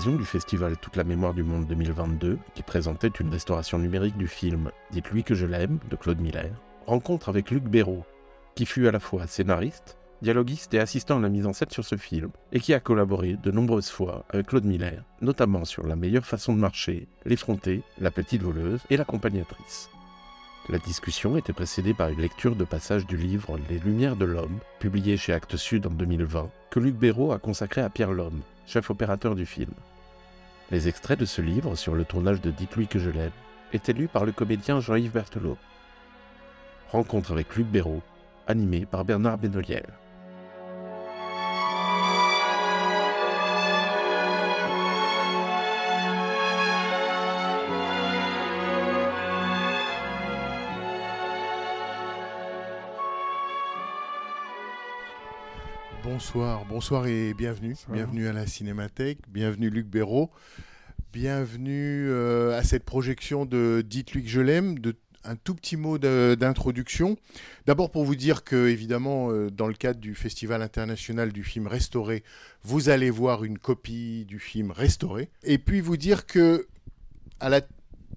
L'occasion du festival Toute la mémoire du monde 2022, qui présentait une restauration numérique du film Dites-lui que je l'aime de Claude Miller, rencontre avec Luc Béraud, qui fut à la fois scénariste, dialoguiste et assistant à la mise en scène sur ce film, et qui a collaboré de nombreuses fois avec Claude Miller, notamment sur La meilleure façon de marcher, L'effronté, La petite voleuse et L'accompagnatrice. La discussion était précédée par une lecture de passage du livre Les Lumières de l'Homme, publié chez Actes Sud en 2020, que Luc Béraud a consacré à Pierre Lhomme, chef opérateur du film. Les extraits de ce livre sur le tournage de Dites-lui que je l'aime étaient lus par le comédien Jean-Yves Berthelot. Rencontre avec Luc Béraud, animé par Bernard Benoliel. Bonsoir, bonsoir et bienvenue. Bienvenue à la Cinémathèque, bienvenue Luc Béraud, bienvenue euh, à cette projection de Dites-lui que je l'aime, de un tout petit mot d'introduction. D'abord pour vous dire que, évidemment, euh, dans le cadre du Festival international du film restauré, vous allez voir une copie du film restauré. Et puis vous dire que, à la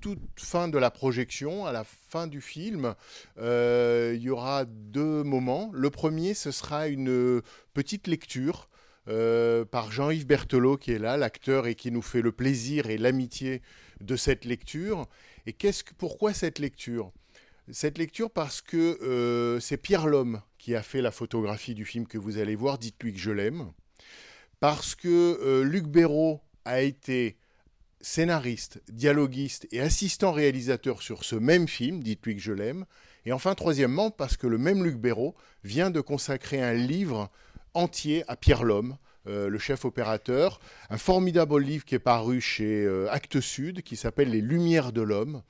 toute fin de la projection, à la fin du film, euh, il y aura deux moments. Le premier, ce sera une petite lecture euh, par Jean-Yves Berthelot qui est là, l'acteur, et qui nous fait le plaisir et l'amitié de cette lecture. Et qu'est-ce que, pourquoi cette lecture? Cette lecture parce que euh, c'est Pierre Lhomme qui a fait la photographie du film que vous allez voir, Dites-lui que je l'aime. Parce que Luc Béraud a été scénariste, dialoguiste et assistant réalisateur sur ce même film, Dites-lui que je l'aime. Et enfin, troisièmement, parce que le même Luc Béraud vient de consacrer un livre entier à Pierre Lhomme, euh, le chef opérateur, un formidable livre qui est paru chez euh, Actes Sud, qui s'appelle Les Lumières de l'homme,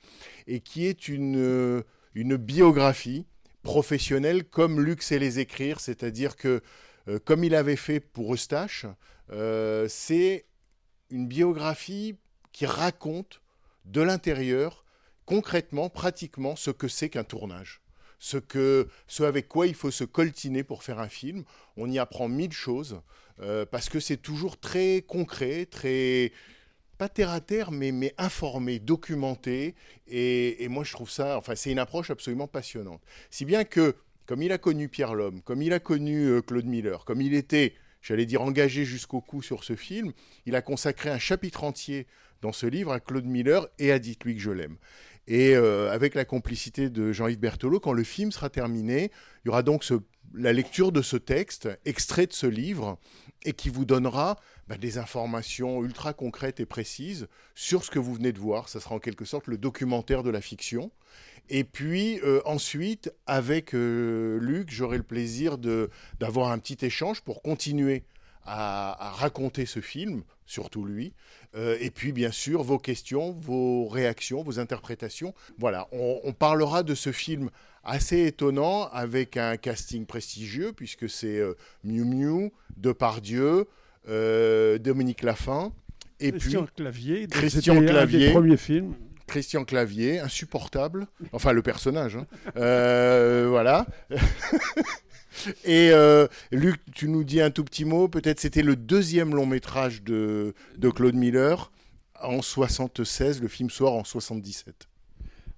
et qui est une, euh, une biographie professionnelle comme Luc sait les écrire, c'est-à-dire que, euh, comme il avait fait pour Eustache, c'est une biographie qui raconte de l'intérieur, concrètement, pratiquement, ce que c'est qu'un tournage. Ce, que, ce avec quoi il faut se coltiner pour faire un film. On y apprend mille choses, euh, parce que c'est toujours très concret, très, pas terre à terre, mais, mais informé, documenté. Et, moi, je trouve ça, enfin, c'est une approche absolument passionnante. Si bien que, comme il a connu Pierre Lhomme, comme il a connu euh, Claude Miller, comme il était, j'allais dire, engagé jusqu'au cou sur ce film, il a consacré un chapitre entier dans ce livre à Claude Miller et à Dites-lui que je l'aime. Et euh, avec la complicité de Jean-Yves Berthelot, quand le film sera terminé, il y aura donc la lecture de ce texte, extrait de ce livre, et qui vous donnera bah, des informations ultra concrètes et précises sur ce que vous venez de voir. Ça sera en quelque sorte le documentaire de la fiction. Et puis euh, ensuite, avec euh, Luc, j'aurai le plaisir d'avoir un petit échange pour continuer à raconter ce film, surtout lui. Euh, et puis, bien sûr, vos questions, vos réactions, vos interprétations. Voilà, on, on parlera de ce film assez étonnant avec un casting prestigieux, puisque c'est euh, Miu Miu, Depardieu, euh, Dominique Laffin, et Christian puis Clavier. Christian c'était un Clavier. des premiers films. Christian Clavier, insupportable. Enfin, le personnage. hein. Euh, voilà. Et euh, Luc, tu nous dis un tout petit mot. Peut-être c'était le deuxième long métrage de, de Claude Miller en 76. Le film sort en 77.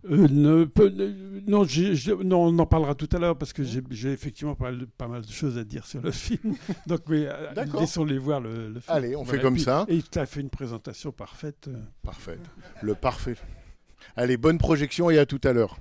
Euh, ne, peu- ne- non, non, on en parlera tout à l'heure parce que j'ai effectivement pas mal, de- pas mal de choses à dire sur le film. Donc, mais euh, laissons-les voir le, le film. Allez, on fait comme puis- ça. Et il t'a fait une présentation parfaite. euh. Parfait. Le parfait. Allez, bonne projection et à tout à l'heure.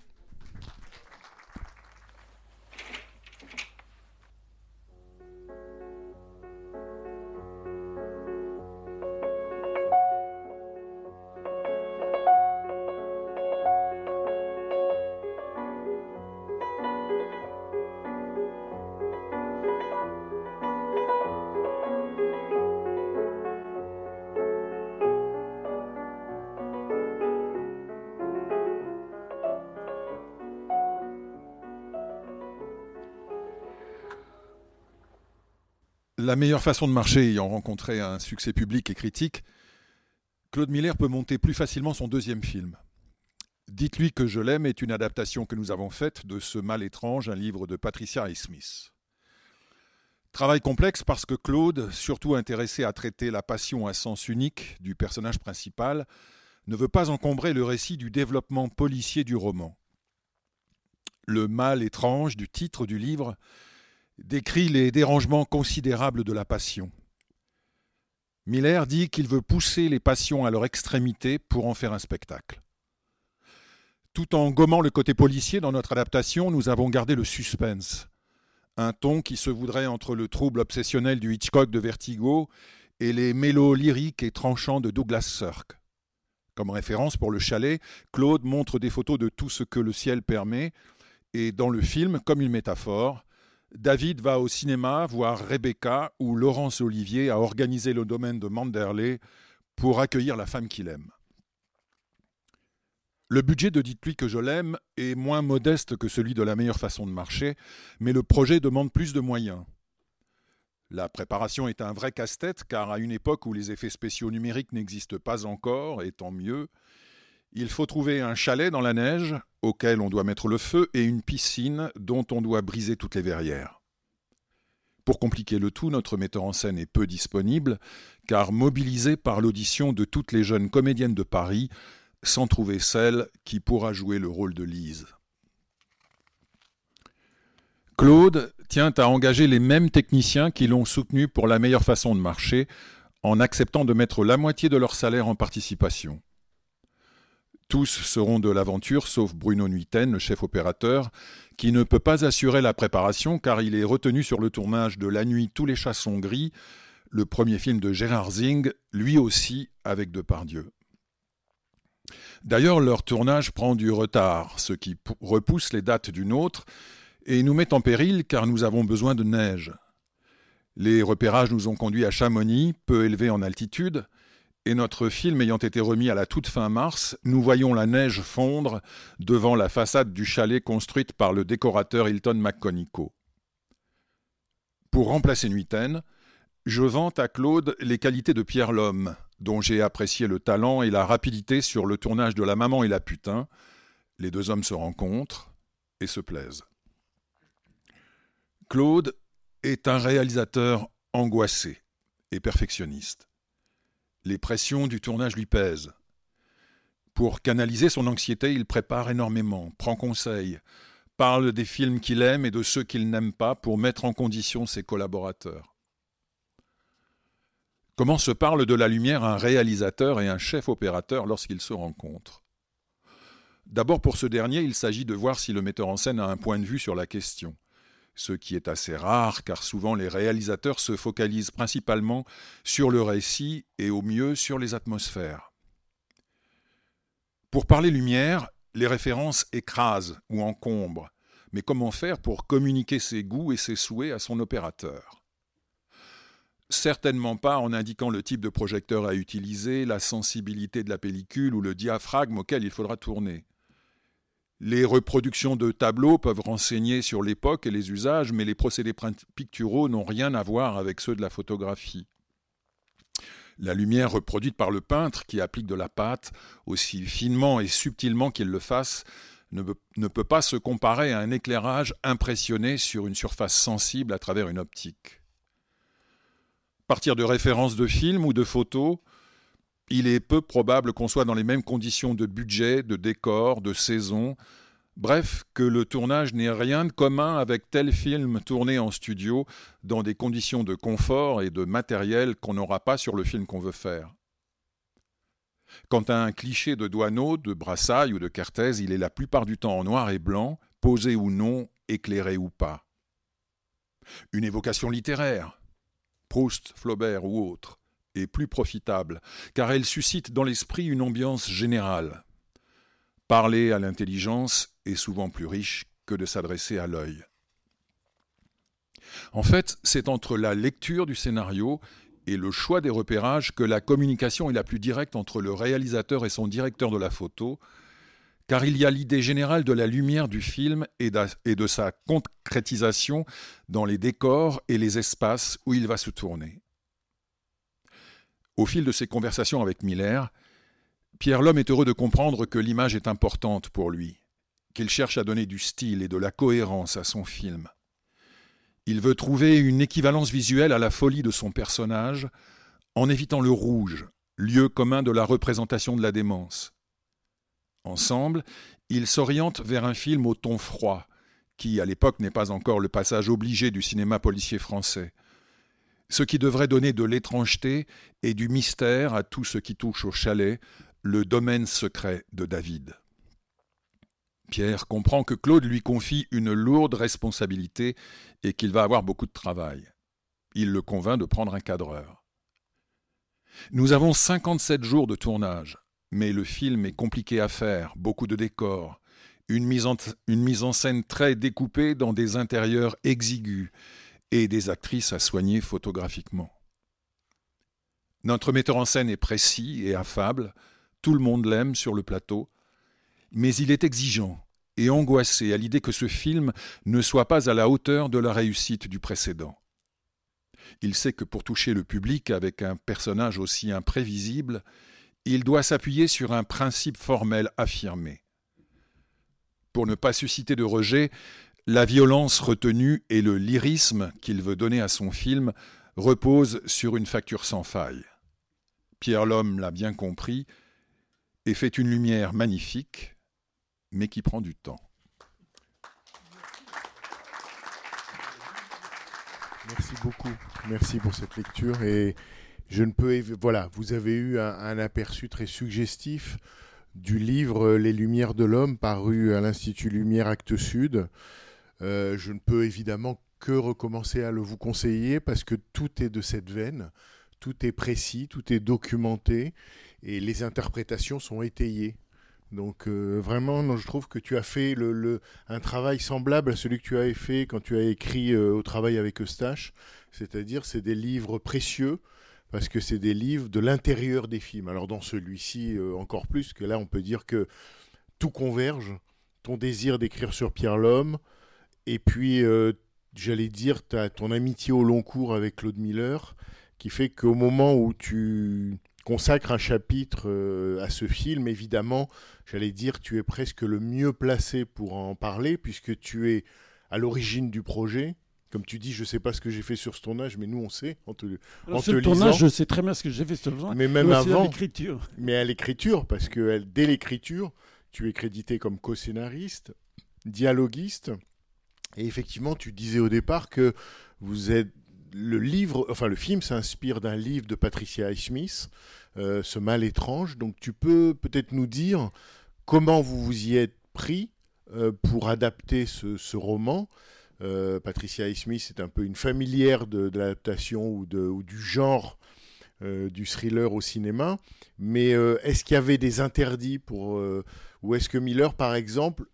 La meilleure façon de marcher ayant rencontré un succès public et critique, Claude Miller peut monter plus facilement son deuxième film. Dites-lui que je l'aime est une adaptation que nous avons faite de Ce mal étrange, un livre de Patricia et Smith. Travail complexe parce que Claude, surtout intéressé à traiter la passion à sens unique du personnage principal, ne veut pas encombrer le récit du développement policier du roman. Le mal étrange du titre du livre décrit les dérangements considérables de la passion. Miller dit qu'il veut pousser les passions à leur extrémité pour en faire un spectacle. Tout en gommant le côté policier dans notre adaptation, nous avons gardé le suspense, un ton qui se voudrait entre le trouble obsessionnel du Hitchcock de Vertigo et les mélos lyriques et tranchants de Douglas Sirk. Comme référence pour le chalet, Claude montre des photos de tout ce que le ciel permet, et dans le film, comme une métaphore, David va au cinéma voir Rebecca où Laurence Olivier a organisé le domaine de Manderley pour accueillir la femme qu'il aime. Le budget de Dites-lui que je l'aime est moins modeste que celui de la meilleure façon de marcher, mais le projet demande plus de moyens. La préparation est un vrai casse-tête car à une époque où les effets spéciaux numériques n'existent pas encore, et tant mieux, il faut trouver un chalet dans la neige auquel on doit mettre le feu et une piscine dont on doit briser toutes les verrières. Pour compliquer le tout, notre metteur en scène est peu disponible, car mobilisé par l'audition de toutes les jeunes comédiennes de Paris, sans trouver celle qui pourra jouer le rôle de Lise. Claude tient à engager les mêmes techniciens qui l'ont soutenu pour la meilleure façon de marcher, en acceptant de mettre la moitié de leur salaire en participation. Tous seront de l'aventure, sauf Bruno Nuiten, le chef opérateur, qui ne peut pas assurer la préparation car il est retenu sur le tournage de La nuit tous les chats sont gris, le premier film de Gérard Zing, lui aussi avec Depardieu. D'ailleurs, leur tournage prend du retard, ce qui repousse les dates d'une autre et nous met en péril car nous avons besoin de neige. Les repérages nous ont conduits à Chamonix, peu élevé en altitude, et notre film ayant été remis à la toute fin mars, nous voyons la neige fondre devant la façade du chalet construite par le décorateur Hilton McConico. Pour remplacer Nuiten, je vante à Claude les qualités de Pierre Lhomme, dont j'ai apprécié le talent et la rapidité sur le tournage de La Maman et la Putain. Les deux hommes se rencontrent et se plaisent. Claude est un réalisateur angoissé et perfectionniste. Les pressions du tournage lui pèsent. Pour canaliser son anxiété, il prépare énormément, prend conseil, parle des films qu'il aime et de ceux qu'il n'aime pas pour mettre en condition ses collaborateurs. Comment se parle de la lumière un réalisateur et un chef opérateur lorsqu'ils se rencontrent? D'abord pour ce dernier, il s'agit de voir si le metteur en scène a un point de vue sur la question, ce qui est assez rare car souvent les réalisateurs se focalisent principalement sur le récit et au mieux sur les atmosphères. Pour parler lumière, les références écrasent ou encombrent, mais comment faire pour communiquer ses goûts et ses souhaits à son opérateur? Certainement pas en indiquant le type de projecteur à utiliser, la sensibilité de la pellicule ou le diaphragme auquel il faudra tourner. Les reproductions de tableaux peuvent renseigner sur l'époque et les usages, mais les procédés picturaux n'ont rien à voir avec ceux de la photographie. La lumière reproduite par le peintre, qui applique de la pâte, aussi finement et subtilement qu'il le fasse, ne, peut pas se comparer à un éclairage impressionné sur une surface sensible à travers une optique partir de références de films ou de photos, il est peu probable qu'on soit dans les mêmes conditions de budget, de décor, de saison, bref, que le tournage n'ait rien de commun avec tel film tourné en studio dans des conditions de confort et de matériel qu'on n'aura pas sur le film qu'on veut faire. Quant à un cliché de Douaneau, de Brassailles ou de Kertész, il est la plupart du temps en noir et blanc, posé ou non, éclairé ou pas. Une évocation littéraire, Proust, Flaubert ou autres, est plus profitable, car elle suscite dans l'esprit une ambiance générale. Parler à l'intelligence est souvent plus riche que de s'adresser à l'œil. En fait, c'est entre la lecture du scénario et le choix des repérages que la communication est la plus directe entre le réalisateur et son directeur de la photo, car il y a l'idée générale de la lumière du film et de sa concrétisation dans les décors et les espaces où il va se tourner. Au fil de ses conversations avec Miller, Pierre Lhomme est heureux de comprendre que l'image est importante pour lui, qu'il cherche à donner du style et de la cohérence à son film. Il veut trouver une équivalence visuelle à la folie de son personnage en évitant le rouge, lieu commun de la représentation de la démence. Ensemble, ils s'orientent vers un film au ton froid, qui à l'époque n'est pas encore le passage obligé du cinéma policier français, ce qui devrait donner de l'étrangeté et du mystère à tout ce qui touche au chalet, le domaine secret de David. Pierre comprend que Claude lui confie une lourde responsabilité et qu'il va avoir beaucoup de travail. Il le convainc de prendre un cadreur. Nous avons 57 jours de tournage, mais le film est compliqué à faire, beaucoup de décors, une mise en, une mise en scène très découpée dans des intérieurs exigus et des actrices à soigner photographiquement. Notre metteur en scène est précis et affable, tout le monde l'aime sur le plateau, mais il est exigeant et angoissé à l'idée que ce film ne soit pas à la hauteur de la réussite du précédent. Il sait que pour toucher le public avec un personnage aussi imprévisible, il doit s'appuyer sur un principe formel affirmé. Pour ne pas susciter de rejet, la violence retenue et le lyrisme qu'il veut donner à son film reposent sur une facture sans faille. Pierre Lhomme l'a bien compris et fait une lumière magnifique, mais qui prend du temps. Merci beaucoup. Merci pour cette lecture. Et je ne peux. Voilà, vous avez eu un, aperçu très suggestif du livre Les Lumières de l'Homme, paru à l'Institut Lumière Actes Sud. Euh, je ne peux évidemment que recommencer à le vous conseiller parce que tout est de cette veine, tout est précis, tout est documenté et les interprétations sont étayées. Donc euh, vraiment, je trouve que tu as fait un travail semblable à celui que tu avais fait quand tu as écrit euh, au travail avec Eustache. C'est-à-dire, c'est des livres précieux parce que c'est des livres de l'intérieur des films. Alors dans celui-ci, encore plus, que là, on peut dire que tout converge. Ton désir d'écrire sur Pierre Lhomme, et puis, j'allais dire, as ton amitié au long cours avec Claude Miller, qui fait qu'au moment où tu consacre un chapitre euh, à ce film, évidemment, j'allais dire, tu es presque le mieux placé pour en parler, puisque tu es à l'origine du projet. Comme tu dis, je ne sais pas ce que j'ai fait sur ce tournage, mais nous, on sait. En te, sur le tournage, je sais très bien ce que j'ai fait sur le tournage. Mais même avant. À l'écriture. Mais à l'écriture, parce que dès l'écriture, tu es crédité comme co-scénariste, dialoguiste. Et effectivement, tu disais au départ que vous êtes le livre, enfin le film s'inspire d'un livre de Patricia Highsmith, euh, Ce mal étrange. Donc tu peux peut-être nous dire comment vous vous y êtes pris euh, pour adapter ce, roman. Euh, Patricia Highsmith est un peu une familière de, l'adaptation ou, ou, du genre du thriller au cinéma. Mais est-ce qu'il y avait des interdits pour ou est-ce que Miller, par exemple,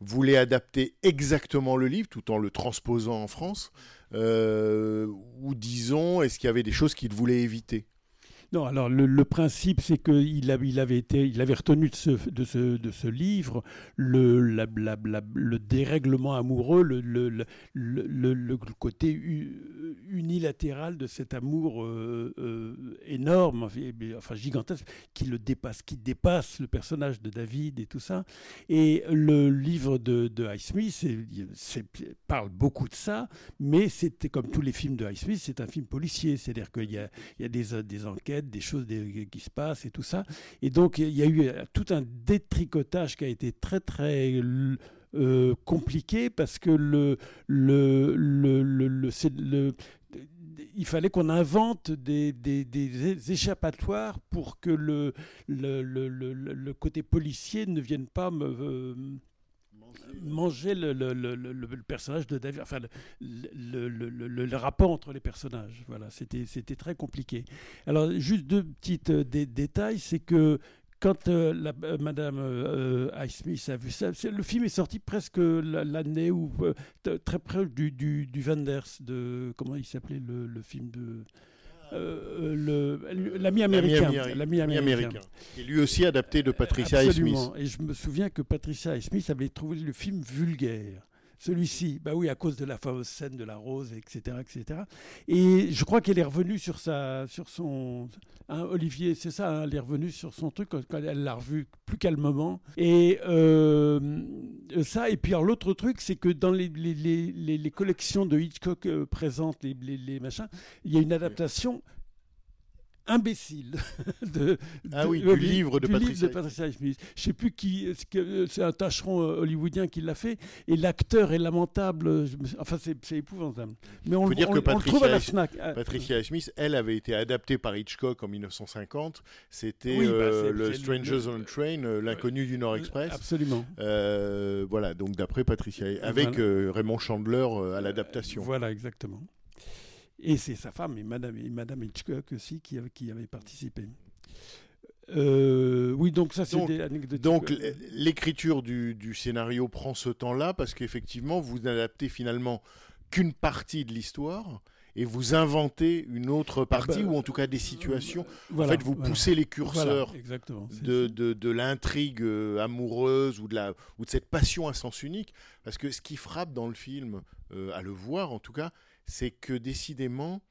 voulait adapter exactement le livre tout en le transposant en France euh, Ou disons, est-ce qu'il y avait des choses qu'il voulait éviter? Non, alors le, principe, c'est qu'il il avait, retenu de ce, livre le, le dérèglement amoureux, le, côté unilatéral de cet amour euh, euh, énorme, enfin gigantesque, qui le dépasse, qui dépasse le personnage de David et tout ça. Et le livre de, de Highsmith parle beaucoup de ça, mais c'était comme tous les films de Highsmith, c'est un film policier, c'est-à-dire qu'il y a, des enquêtes des choses qui se passent et tout ça. Et donc, il y a eu tout un détricotage qui a été très, très euh, compliqué parce que le, le, le, le, il fallait qu'on invente des, des, échappatoires pour que le, le, le, côté policier ne vienne pas me, euh, manger le, le, le, le, personnage de David, enfin le, rapport entre les personnages. Voilà, c'était très compliqué. Alors, juste deux petits euh, détails, c'est que quand euh, la, euh, Madame Highsmith a vu ça, le film est sorti presque l'année où très près du, du, du Wenders, de comment il s'appelait le, film de euh, l'ami américain. Ami- L'ami Ami américain. américain. Qui est lui aussi adapté de Patricia et Smith. Absolument. Et je me souviens que Patricia Smith avaient trouvé le film vulgaire. Celui-ci, bah oui, à cause de la fameuse scène de la rose, etc., etc. Et je crois qu'elle est revenue sur sa, sur son, hein, Olivier, c'est ça, hein, elle est revenue sur son truc quand, elle l'a revu plus calmement. Et euh, ça, et puis alors, l'autre truc, c'est que dans les, les, les, collections de Hitchcock euh, présentes, les, les machins, il y a une adaptation imbécile de, Ah de- oui, du oui, livre de du Patricia livre de Patricia Smith. Je sais plus qui, euh, c'est un tâcheron euh, hollywoodien qui l'a fait, et l'acteur est lamentable. euh, enfin, c'est épouvantable. Mais on, Faut le- dire on- que on le trouve à la Fnac. Ah, Patricia Smith, elle avait été adaptée par Hitchcock en 1950. C'était Oui, bah, euh, le Strangers on Train, euh, l'inconnu du Nord Express. Absolument. Euh, voilà, donc d'après Patricia, avec Voilà. euh, Raymond Chandler euh, à l'adaptation. Voilà, exactement. Et c'est sa femme et Madame, et Madame Hitchcock aussi qui, qui avait participé. Euh, oui, donc ça c'est des anecdotes. Donc l'écriture du, du scénario prend ce temps-là parce qu'effectivement, vous n'adaptez finalement qu'une partie de l'histoire et vous inventez une autre partie bah, ou en tout cas des situations. Voilà, en fait, vous voilà. poussez les curseurs de, ça. de, de l'intrigue euh, amoureuse ou de, la, ou de cette passion à sens unique. Parce que ce qui frappe dans le film, euh, à le voir en tout cas, c'est que décidément,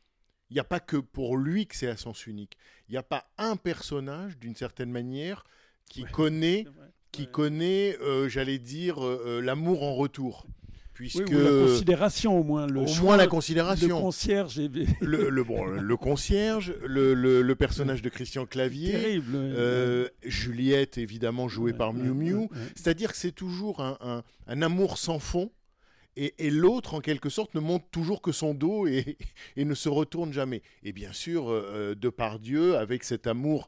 il n'y a pas que pour lui que c'est à sens unique. Il n'y a pas un personnage, d'une certaine manière, qui Ouais. connaît, qui Ouais. connaît euh, j'allais dire, euh, euh, l'amour en retour. Oui, Puisque, ou la considération au moins. Le au moins la considération. concierge est Le, le, bon, le concierge, le, le- le personnage de Christian Clavier, terrible. ouais. Juliette, évidemment, jouée Ouais, par Miu Miu. ouais. C'est-à-dire que c'est toujours un, un- un amour sans fond. Et, l'autre, en quelque sorte, ne montre toujours que son dos et, ne se retourne jamais. Et bien sûr, euh, euh, Depardieu, avec cet amour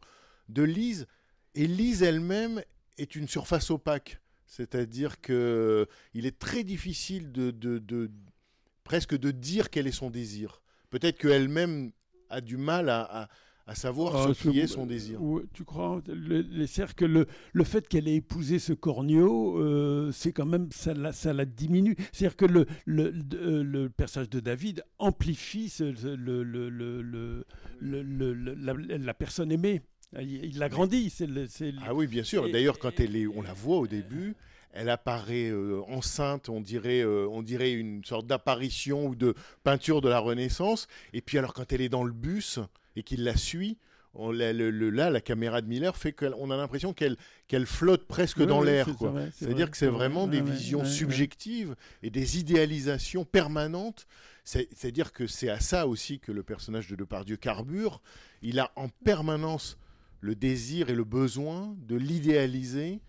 de Lise. Et Lise elle-même est une surface opaque. C'est-à-dire que il est très difficile de, de- presque de dire quel est son désir. Peut-être qu'elle-même a du mal à- à savoir Ah, ce qui est son désir. Ouais, tu crois le, C'est-à-dire que le, le fait qu'elle ait épousé ce corneau, euh, c'est quand même ça la, ça la diminue. C'est-à-dire que le, le, euh, le personnage de David amplifie ce- la, la personne aimée. Il c'est le- Ah oui, bien sûr. D'ailleurs, quand elle est, on la voit au début, elle apparaît euh, enceinte, on dirait, euh, on dirait une sorte d'apparition ou de peinture de la Renaissance. Et puis alors, quand elle est dans le bus et qu'il la suit, on, la- le- le- là, la caméra de Miller fait qu'on a l'impression qu'elle qu'elle flotte presque dans l'air. C'est-à-dire que c'est c'est vrai. vraiment des ouais, visions ouais, ouais. subjectives et des idéalisations permanentes. C'est- C'est-à-dire que c'est à ça aussi que le personnage de Depardieu carbure. Il a en permanence le désir et le besoin de l'idéaliser,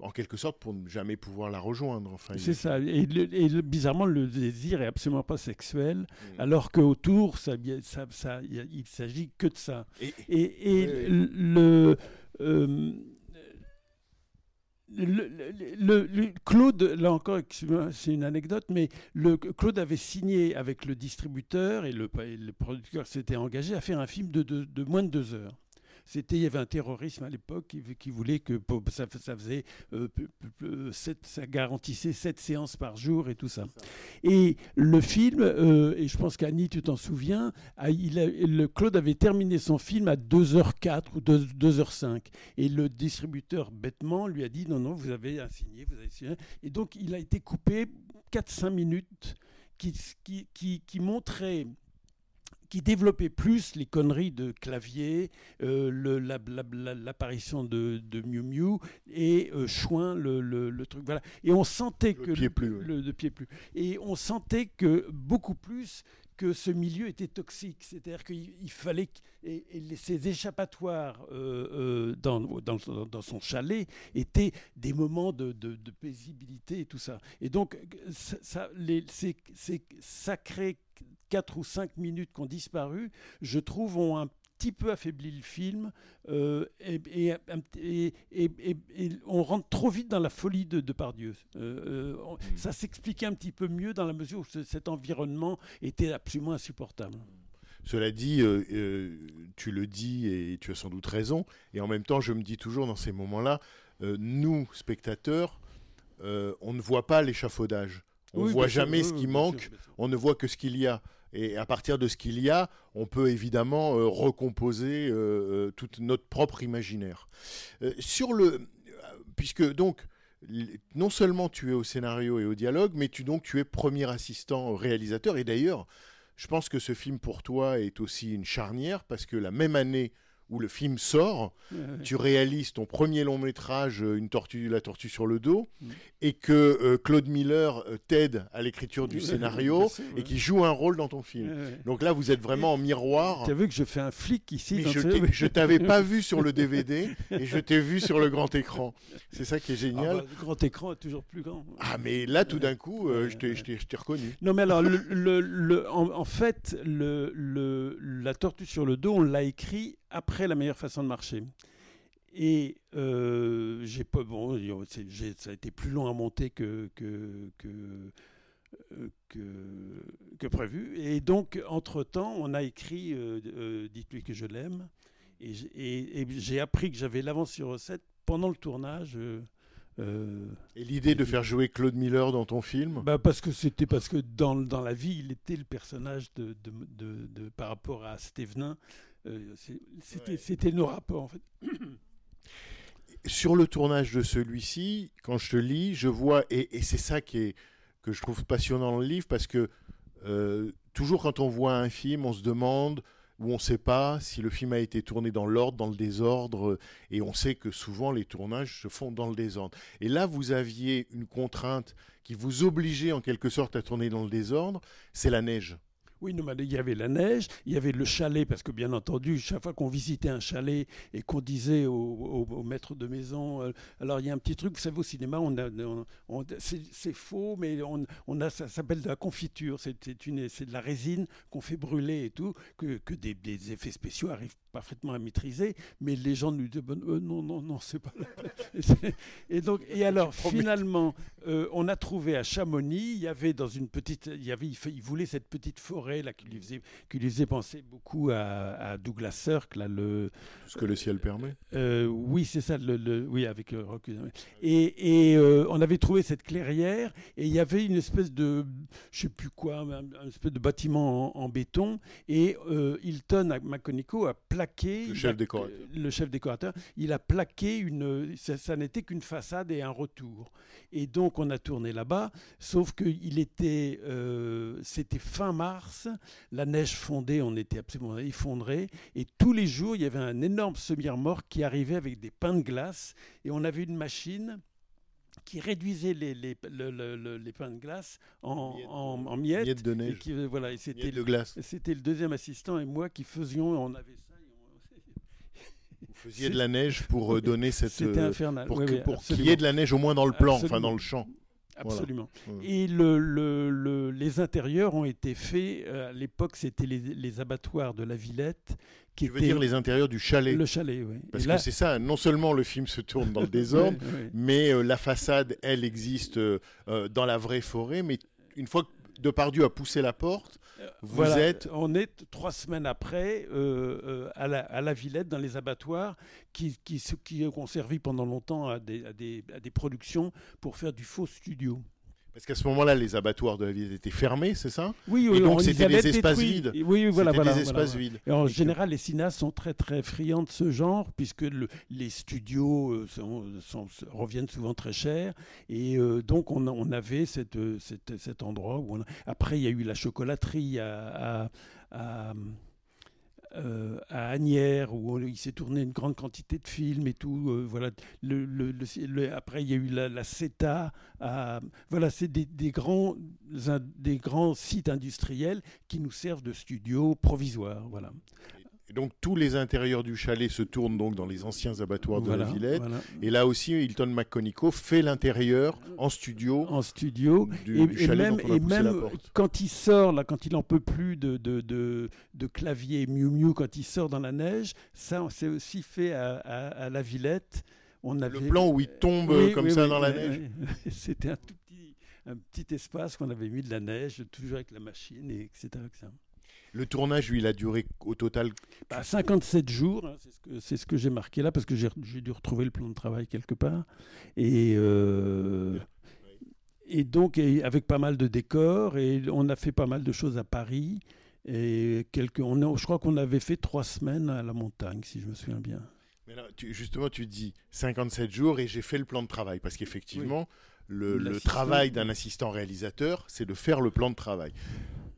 en quelque sorte, pour ne jamais pouvoir la rejoindre. Enfin, il- C'est ça. Et, le- et le- bizarrement, le désir est absolument pas sexuel, Mm. alors qu'autour, ça, ça, ça, il s'agit que de ça. Et- Et, et Oui, le, euh, Claude, là encore, c'est une anecdote, mais le, Claude avait signé avec le distributeur et le, et le producteur s'était engagé à faire un film de, de- de moins de deux heures. C'était, il y avait un terrorisme à l'époque qui, qui voulait que ça, ça faisait euh, sept- ça garantissait sept séances par jour et tout ça. Et le film, euh, et je pense qu'Annie, tu t'en souviens, a- il a- le, Claude avait terminé son film à 2h04 ou 2, 2h05. Et le distributeur, bêtement, lui a dit non, non, vous avez signé, vous avez signé. Et donc, il a été coupé 4-5 minutes qui, qui, qui, qui montraient qui développait plus les conneries de clavier, euh, la- la- l'apparition de, de Miu Miu et euh, Chouin, le, le- le truc. Voilà. Et on sentait Le que pied plus, le, de pied plus. Et on sentait que beaucoup plus que ce milieu était toxique. C'est-à-dire qu'il il fallait qu'- et, ces échappatoires euh, euh, dans, dans, dans son chalet étaient des moments de, de- de paisibilité et tout ça. Et donc ça, ça- les, ces, ces sacrés 4 ou 5 minutes qui ont disparu, je trouve, ont un petit peu affaibli le film euh, et, et, et- et- et- et on rentre trop vite dans la folie de Depardieu. Euh, euh, on- Ça s'expliquait un petit peu mieux dans la mesure où ce- cet environnement était absolument insupportable. Cela dit, euh, euh, tu le dis et tu as sans doute raison. Et en même temps, je me dis toujours dans ces moments-là, euh, nous, spectateurs, euh, on ne voit pas l'échafaudage. On ne Oui, voit sûr, jamais ce qui bien manque. sûr, bien sûr. On ne voit que ce qu'il y a. Et à partir de ce qu'il y a, on peut évidemment euh, recomposer euh, euh, tout notre propre imaginaire. Euh, sur le, puisque donc non seulement tu es au scénario et au dialogue, mais tu donc tu es premier assistant réalisateur. Et d'ailleurs, je pense que ce film pour toi est aussi une charnière parce que la même année où le film sort, tu réalises ton premier long métrage, euh, une tortue, la tortue sur le dos, Mm. et que euh, Claude Miller euh, t'aide à l'écriture du scénario et qui joue un rôle dans ton film. Donc là, vous êtes vraiment en miroir. Tu as vu que je fais un flic ici Mais dans je t'avais pas vu sur le DVD et je t'ai vu sur le grand écran. C'est ça qui est Ah génial. bah, le grand écran est toujours plus grand. Ah, mais là, tout d'un coup, euh, je t'ai- reconnu. Non, mais alors, le, le- le- en, en fait, la tortue sur le dos, on l'a écrit après la meilleure façon de marcher. Et euh, j'ai pas bon, ça a été plus long à monter que que que, euh, que, que prévu. Et donc, entre temps, on a écrit euh, euh, Dites-lui que je l'aime. Et j'ai- et- et j'ai appris que j'avais l'avance sur recette pendant le tournage. euh, Et l'idée de faire jouer Claude Miller dans ton film? Bah parce que c'était parce que dans, dans la vie, il était le personnage de, de, de- de- par rapport à Stévenin. Euh, c'était, Ouais. nos rapports en fait. sur le tournage de celui-ci, quand je te lis, je vois, et, et c'est ça qui est, que je trouve passionnant dans le livre, parce que euh, toujours quand on voit un film, on se demande, ou on ne sait pas si le film a été tourné dans l'ordre, dans le désordre, euh, et on sait que souvent les tournages se font dans le désordre. Et là, vous aviez une contrainte qui vous obligeait en quelque sorte à tourner dans le désordre, c'est la neige. Oui, non, mais il y avait la neige, il y avait le chalet, parce que bien entendu, chaque fois qu'on visitait un chalet et qu'on disait au, maître de maison, euh, alors il y a un petit truc, vous savez, au cinéma, c'est, faux, mais on, a, ça s'appelle de la confiture, c'est, de la résine qu'on fait brûler et tout, que, des effets spéciaux arrivent parfaitement à maîtriser, mais les gens nous disent, ben, euh, non, non, non, c'est pas la peine. et donc, et alors, finalement, euh, on a trouvé à Chamonix, il y avait dans une petite, il y avait, il, fait- il voulait cette petite forêt là qui lui faisait, qui lui faisait penser beaucoup à, à Douglas Sirk, là le, Tout ce que le ciel permet. euh, oui c'est ça, le, le- oui avec Hudson. Et, et, euh, on avait trouvé cette clairière et il y avait une espèce de, je sais plus quoi, un, un espèce de bâtiment en, en béton et euh, Hilton à Maconico a plaqué Le chef il a- décorateur. le chef décorateur, il a plaqué une, ça, ça n'était qu'une façade et un retour. Et donc on a tourné là-bas, sauf que il était, euh, c'était fin mars, la neige fondait, on était absolument effondrés, et tous les jours il y avait un énorme semi-remorque qui arrivait avec des pains de glace, et on avait une machine qui réduisait les, les, le- le- le- les pains de glace en, Miettes. en- en miettes. Miettes de et neige, qui, euh, voilà, et c'était de glace. c'était le deuxième assistant et moi qui faisions, on avait et Vous faisiez de la neige pour euh, donner cette... C'était euh, infernal. pour oui, que- oui, pour qu'il y ait de la neige au moins dans le plan, enfin dans le champ. Absolument. Et le, le- le- les intérieurs ont été faits, euh, à l'époque, c'était les, les abattoirs de la Villette, qui Tu veux étaient dire les intérieurs du chalet? Le chalet. Oui. Parce que c'est ça, non seulement le film se tourne dans le désordre, mais euh, la façade, elle, existe euh, dans la vraie forêt. Mais une fois que Depardieu a poussé la porte, vous Voilà, êtes... On est trois semaines après euh, euh, à, la, à la Villette, dans les abattoirs, qui, qui, se- qui ont servi pendant longtemps à des, à des- à des productions pour faire du faux studio. Parce qu'à ce moment-là, les abattoirs de la ville étaient fermés, c'est ça? Oui, Et oui, donc, on- c'était des espaces vides. Oui, oui, voilà, voilà. des voilà, espaces voilà. vides. Et en général, les cinéastes sont très très friands de ce genre, puisque le- les studios euh, sont- sont- reviennent souvent très cher. Et euh, donc, on, on avait cette, euh, cette- cet endroit où on a- Après, il y a eu la chocolaterie à, à, à, euh, à Agnières, où il s'est tourné une grande quantité de films et tout. euh, voilà. Après, il y a eu la, CETA. à- voilà, c'est des, des grands, des grands sites industriels qui nous servent de studios provisoires. Voilà. Et donc tous les intérieurs du chalet se tournent donc dans les anciens abattoirs de la Villette. voilà. Et là aussi, Hilton McConico fait l'intérieur en studio En studio. du, et, du et chalet même, dont on a et même la porte. quand il sort, là, quand il en peut plus de, de, de, de clavier Miu Miu, quand il sort dans la neige, ça, on s'est aussi fait à, à- à la Villette. On avait... Le plan où il tombe Oui, comme oui, ça oui, dans la neige. C'était un tout petit, un petit espace qu'on avait mis de la neige, toujours avec la machine, et etc. etc. Le tournage, lui, il a duré au total. Bah, 57 jours, hein, c'est ce que, ce j'ai marqué là, parce que j'ai dû retrouver le plan de travail quelque part. Et, euh, et donc, et avec pas mal de décors, et on a fait pas mal de choses à Paris. Et quelques, on a- je crois qu'on avait fait trois semaines à la montagne, si je me souviens bien. Mais là, tu- justement, tu dis 57 jours et j'ai fait le plan de travail. Parce qu'effectivement, le, travail d'un assistant réalisateur, c'est de faire le plan de travail.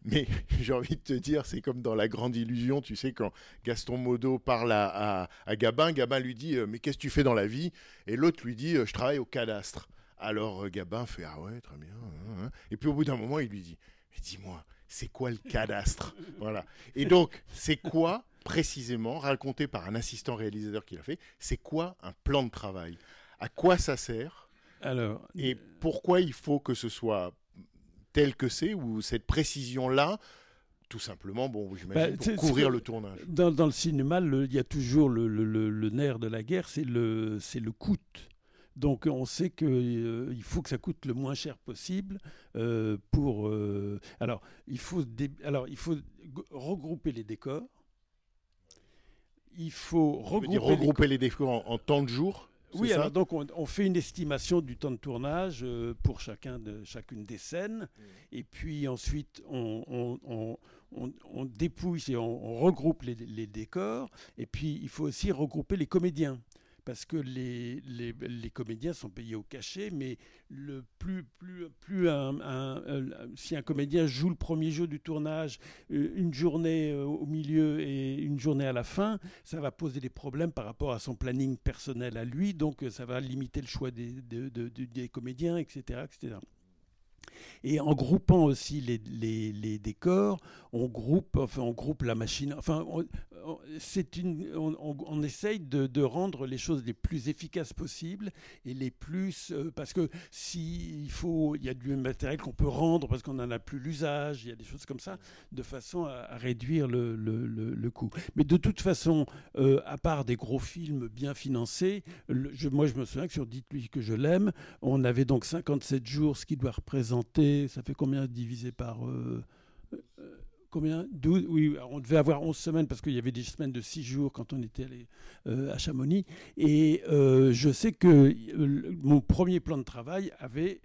Mais j'ai envie de te dire, c'est comme dans La Grande Illusion, tu sais, quand Gaston Modo parle à, à- à Gabin, Gabin lui dit euh, Mais qu'est-ce que tu fais dans la vie? Et l'autre lui dit euh, Je travaille au cadastre. Alors euh, Gabin fait Ah ouais, très bien. hein, hein. Et puis au bout d'un moment, il lui dit Mais dis-moi, c'est quoi le cadastre? Voilà. Et donc, c'est quoi précisément, raconté par un assistant réalisateur qui l'a fait, c'est quoi un plan de travail? À quoi ça sert? Alors, et pourquoi il faut que ce soit tel que c'est ou cette précision-là tout simplement, bon, j'imagine, Bah, pour c'est- le tournage. Dans, dans le cinéma, il y a toujours le, le- le- le nerf de la guerre, c'est le, c'est le coût. Donc on sait qu'il faut que ça coûte le moins cher possible euh, pour. euh, alors il faut dé- alors il faut regrouper les décors. Il faut regrouper, dire les- regrouper les défauts en, en temps de jour? Oui, alors donc on, on fait une estimation du temps de tournage euh, pour chacun de, chacune des scènes, et puis ensuite on, on- dépouille, et on, on regroupe les, les décors, et puis il faut aussi regrouper les comédiens. Parce que les, les, comédiens sont payés au cachet, mais le plus, plus, plus un, si un comédien joue le premier jour du tournage, euh, une journée euh, au milieu et une journée à la fin, ça va poser des problèmes par rapport à son planning personnel à lui, donc euh, ça va limiter le choix des, de- de- de- des comédiens, etc., etc. Et en groupant aussi les, les- les décors, on groupe, enfin, on groupe la machine. Enfin, on, on- c'est une, on, on- essaye de, de rendre les choses les plus efficaces possibles et les plus euh, parce que si il faut, il y a du matériel qu'on peut rendre parce qu'on n'en a plus l'usage, il y a des choses comme ça, de façon à, à réduire le, le- le- le coût. Mais de toute façon, euh, à part des gros films bien financés, je- moi je me souviens que sur Dites-lui que je l'aime, on avait donc 57 jours, ce qui doit représenter, ça fait combien divisé par... euh, euh, Combien? 12 Oui, on devait avoir 11 semaines parce qu'il y avait des semaines de 6 jours quand on était allé euh, à Chamonix. Et je sais que mon premier plan de travail avait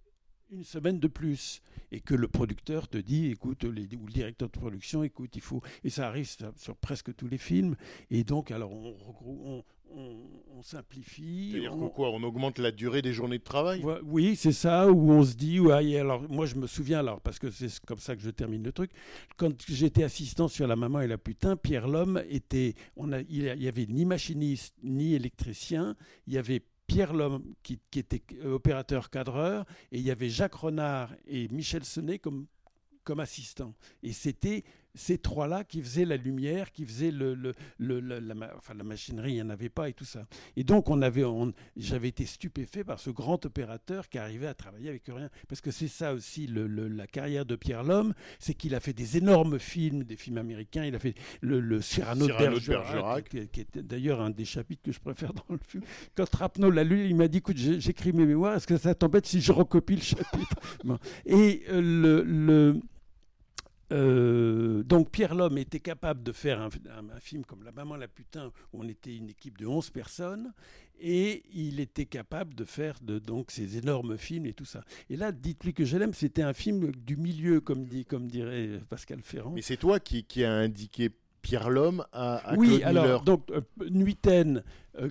une semaine de plus. Et que le producteur te dit écoute les, ou le directeur de production écoute il faut et ça arrive sur, sur presque tous les films. Et donc alors on on, on- on simplifie C'est-à-dire on- quoi On augmente la durée des journées de travail? Oui, c'est ça, où on se dit, ouais, alors moi je me souviens, alors parce que c'est comme ça que je termine le truc, quand j'étais assistant sur La Maman et la Putain, Pierre Lhomme était, on a, il y avait ni machiniste ni électricien, il y avait Pierre Lhomme qui, était opérateur cadreur, et il y avait Jacques Renard et Michel Sonnet comme, comme assistants. Et c'était ces trois-là qui faisaient la lumière, qui faisaient le, le- le- la, la ma- enfin, la machinerie, il n'y en avait pas et tout ça. Et donc, on avait, j'avais été stupéfait par ce grand opérateur qui arrivait à travailler avec rien. Parce que c'est ça aussi, le- le- la carrière de Pierre Lhomme, c'est qu'il a fait des énormes films, des films américains. Il a fait le, le Cyrano, Cyrano de de Bergerac, qui, qui était d'ailleurs un des chapitres que je préfère dans le film. Quand Rapneau l'a lu, il m'a dit, écoute, j'écris mes mémoires, est-ce que ça t'embête si je recopie le chapitre? Bon. Et euh, le... euh, donc Pierre Lhomme était capable de faire un, un- un film comme La Maman la putain où on était une équipe de 11 personnes et il était capable de faire de, donc ces énormes films et tout ça. Et là, dites-lui que je l'aime, c'était un film du milieu comme, dit, comme dirait Pascal Ferrand. Mais c'est toi qui, qui a indiqué Pierre Lhomme à, à oui, Claude alors Miller. donc euh, Nuitaine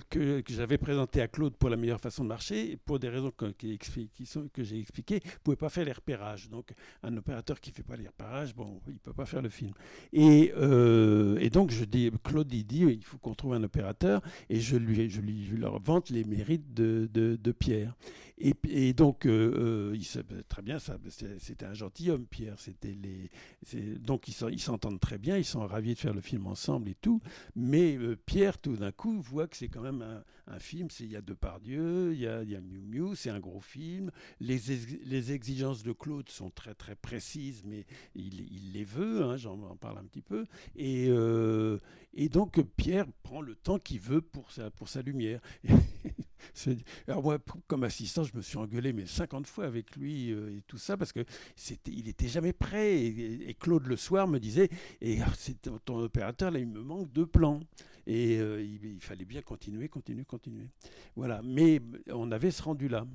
que, que j'avais présenté à Claude pour la meilleure façon de marcher, pour des raisons que, qui sont, que j'ai expliquées, ne pouvait pas faire les repérages. Donc un opérateur qui ne fait pas les repérages, bon, il ne peut pas faire le film. Et, euh, et donc je dis, Claude il dit, il faut qu'on trouve un opérateur, et je lui, je lui leur vante les mérites de, de, Pierre. Et, et donc euh, euh, il se- très bien, c'était un gentilhomme Pierre. C'était les, donc ils s'en- ils s'entendent très bien, ils sont ravis de faire le film ensemble et tout. Mais euh, Pierre, tout d'un coup, voit que c'est quand même un, un film. Il y a Depardieu, il y a, il y a Miu Miu, c'est un gros film. Les, les exigences de Claude sont très très précises, mais il, il les veut. hein, J'en en parle un petit peu. Et, euh, et donc Pierre prend le temps qu'il veut pour sa pour sa lumière. Alors moi, comme assistant, je me suis engueulé mais 50 fois avec lui euh, et tout ça parce que c'était, il était jamais prêt. Et, et Claude le soir me disait, et ah, c'est ton opérateur là, il me manque deux plans. Et euh, il, il fallait bien continuer, continuer, continuer. Voilà. Mais on avait ce rendu-là.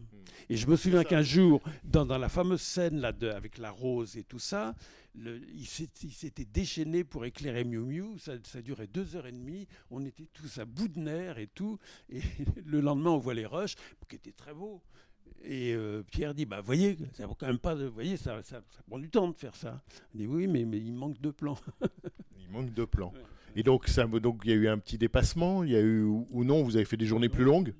Et je me souviens qu'un jour, dans, dans la fameuse scène là, de, avec la rose et tout ça, le- il il s'était déchaîné pour éclairer Miu Miu. Ça, ça durait deux heures et demie. On était tous à bout de nerfs et tout. Et le lendemain, on voit les rushs, qui étaient très beaux. Et euh, Pierre dit, bah voyez, ça quand même pas de, voyez, ça, ça, ça prend du temps de faire ça. On dit oui, mais, mais il manque de plans. Il manque de plans. Et donc, ça, donc, il y a eu un petit dépassement, il y a eu, ou non, vous avez fait des journées plus longues?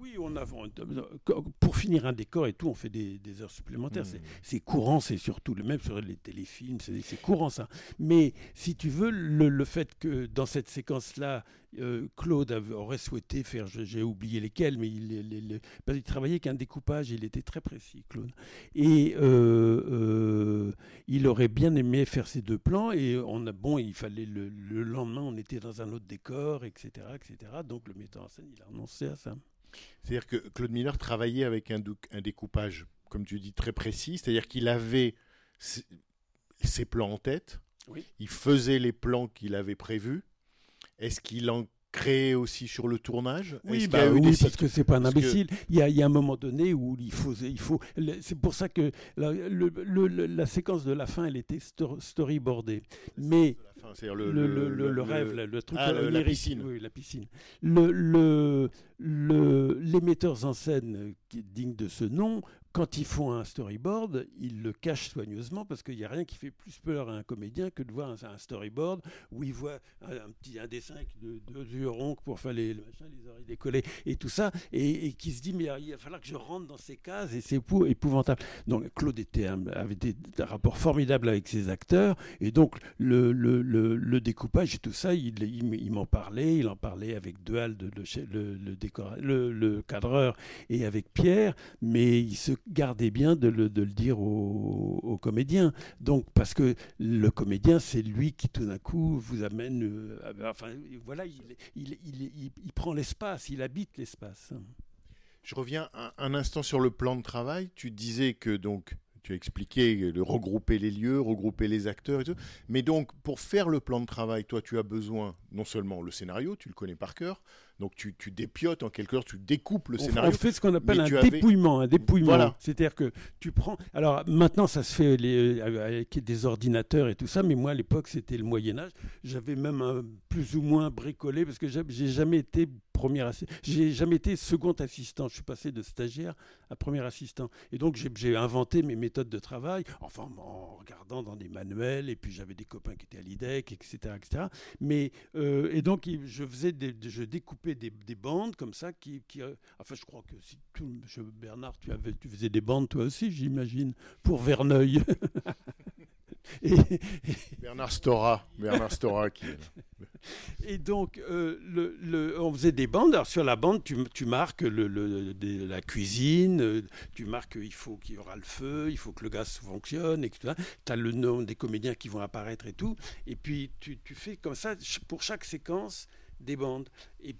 Oui, on a, on- pour finir un décor et tout, on fait des, des heures supplémentaires. Hmm. C'est- courant, c'est surtout le même sur les téléfilms, c'est courant ça. Mais si tu veux, le, le fait que dans cette séquence-là, euh, Claude avait- aurait souhaité faire, j'ai oublié lesquels, mais il, parce qu'il travaillait qu'un découpage, il était très précis, Claude. Et euh, euh, il aurait bien aimé faire ces deux plans, et on a, bon, il fallait le, le lendemain, on était dans un autre décor, etc., etc. Donc le metteur en scène, il a renoncé à ça. C'est-à-dire que Claude Miller travaillait avec un, découpage, comme tu dis, très précis. C'est-à-dire qu'il avait ses, ses plans en tête. Oui. Il faisait les plans qu'il avait prévus. Est-ce qu'il en créait aussi sur le tournage? Oui, bah oui, parce que c'est pas un que- imbécile. Il, y a, il y a un moment donné où il faut, il faut. C'est pour ça que la, le- le- le- la séquence de la fin, elle était sto- storyboardée. Mais le, le- rêve, le, truc Ah, le- la piscine. oui, la piscine. Le, le, le- les metteurs en scène qui dignes de ce nom, quand ils font un storyboard, ils le cachent soigneusement parce qu'il n'y a rien qui fait plus peur à un comédien que de voir un, storyboard où il voit un, petit un dessin avec deux, deux yeux ronds pour faire les, le les oreilles décollées et tout ça, et, et qui se dit mais il va falloir que je rentre dans ces cases et c'est épou- épouvantable. Donc Claude était avait des, des rapports formidables avec ses acteurs et donc le, le, le, découpage et tout ça, il, il, m'en parlait, il en parlait avec Dual, le décor- le- le cadreur, et avec Pierre, mais il se gardait bien de le, de le dire aux, aux comédiens. Donc, parce que le comédien, c'est lui qui tout d'un coup vous amène. euh, enfin, voilà, il, il, il, il- il prend l'espace, il habite l'espace. Je reviens un, un instant sur le plan de travail. Tu disais que donc tu as expliqué de regrouper les lieux, regrouper les acteurs et tout. Mais donc pour faire le plan de travail, toi tu as besoin non seulement le scénario, tu le connais par cœur, donc tu, tu dépiotes en quelque sorte, tu découpes le On, scénario. on fait ce qu'on appelle un avais- dépouillement, un dépouillement. Voilà. C'est-à-dire que tu prends. Alors maintenant, ça se fait les- avec des ordinateurs et tout ça, mais moi à l'époque, c'était le Moyen Âge. J'avais même un plus ou moins bricolé parce que j'ai jamais été premier assi- j'ai jamais été second assistant. Je suis passé de stagiaire à premier assistant. Et donc j'ai- inventé mes méthodes de travail, enfin en regardant dans des manuels. Et puis j'avais des copains qui étaient à l'IDEC, etc., etc. Mais euh, et donc je faisais, je découpais des, des bandes comme ça qui, euh, enfin je crois que si tout, je- Bernard, tu faisais des bandes toi aussi, j'imagine, pour Verneuil. Bernard Stora, Bernard Stora qui est là. Et donc, euh, on faisait des bandes. Alors, sur la bande, tu, marques la cuisine, euh, tu marques qu'il faut qu'il y aura le feu, il faut que le gaz fonctionne, etc. Tu as le nom des comédiens qui vont apparaître et tout. Et puis, tu, fais comme ça, pour chaque séquence, des bandes. Et,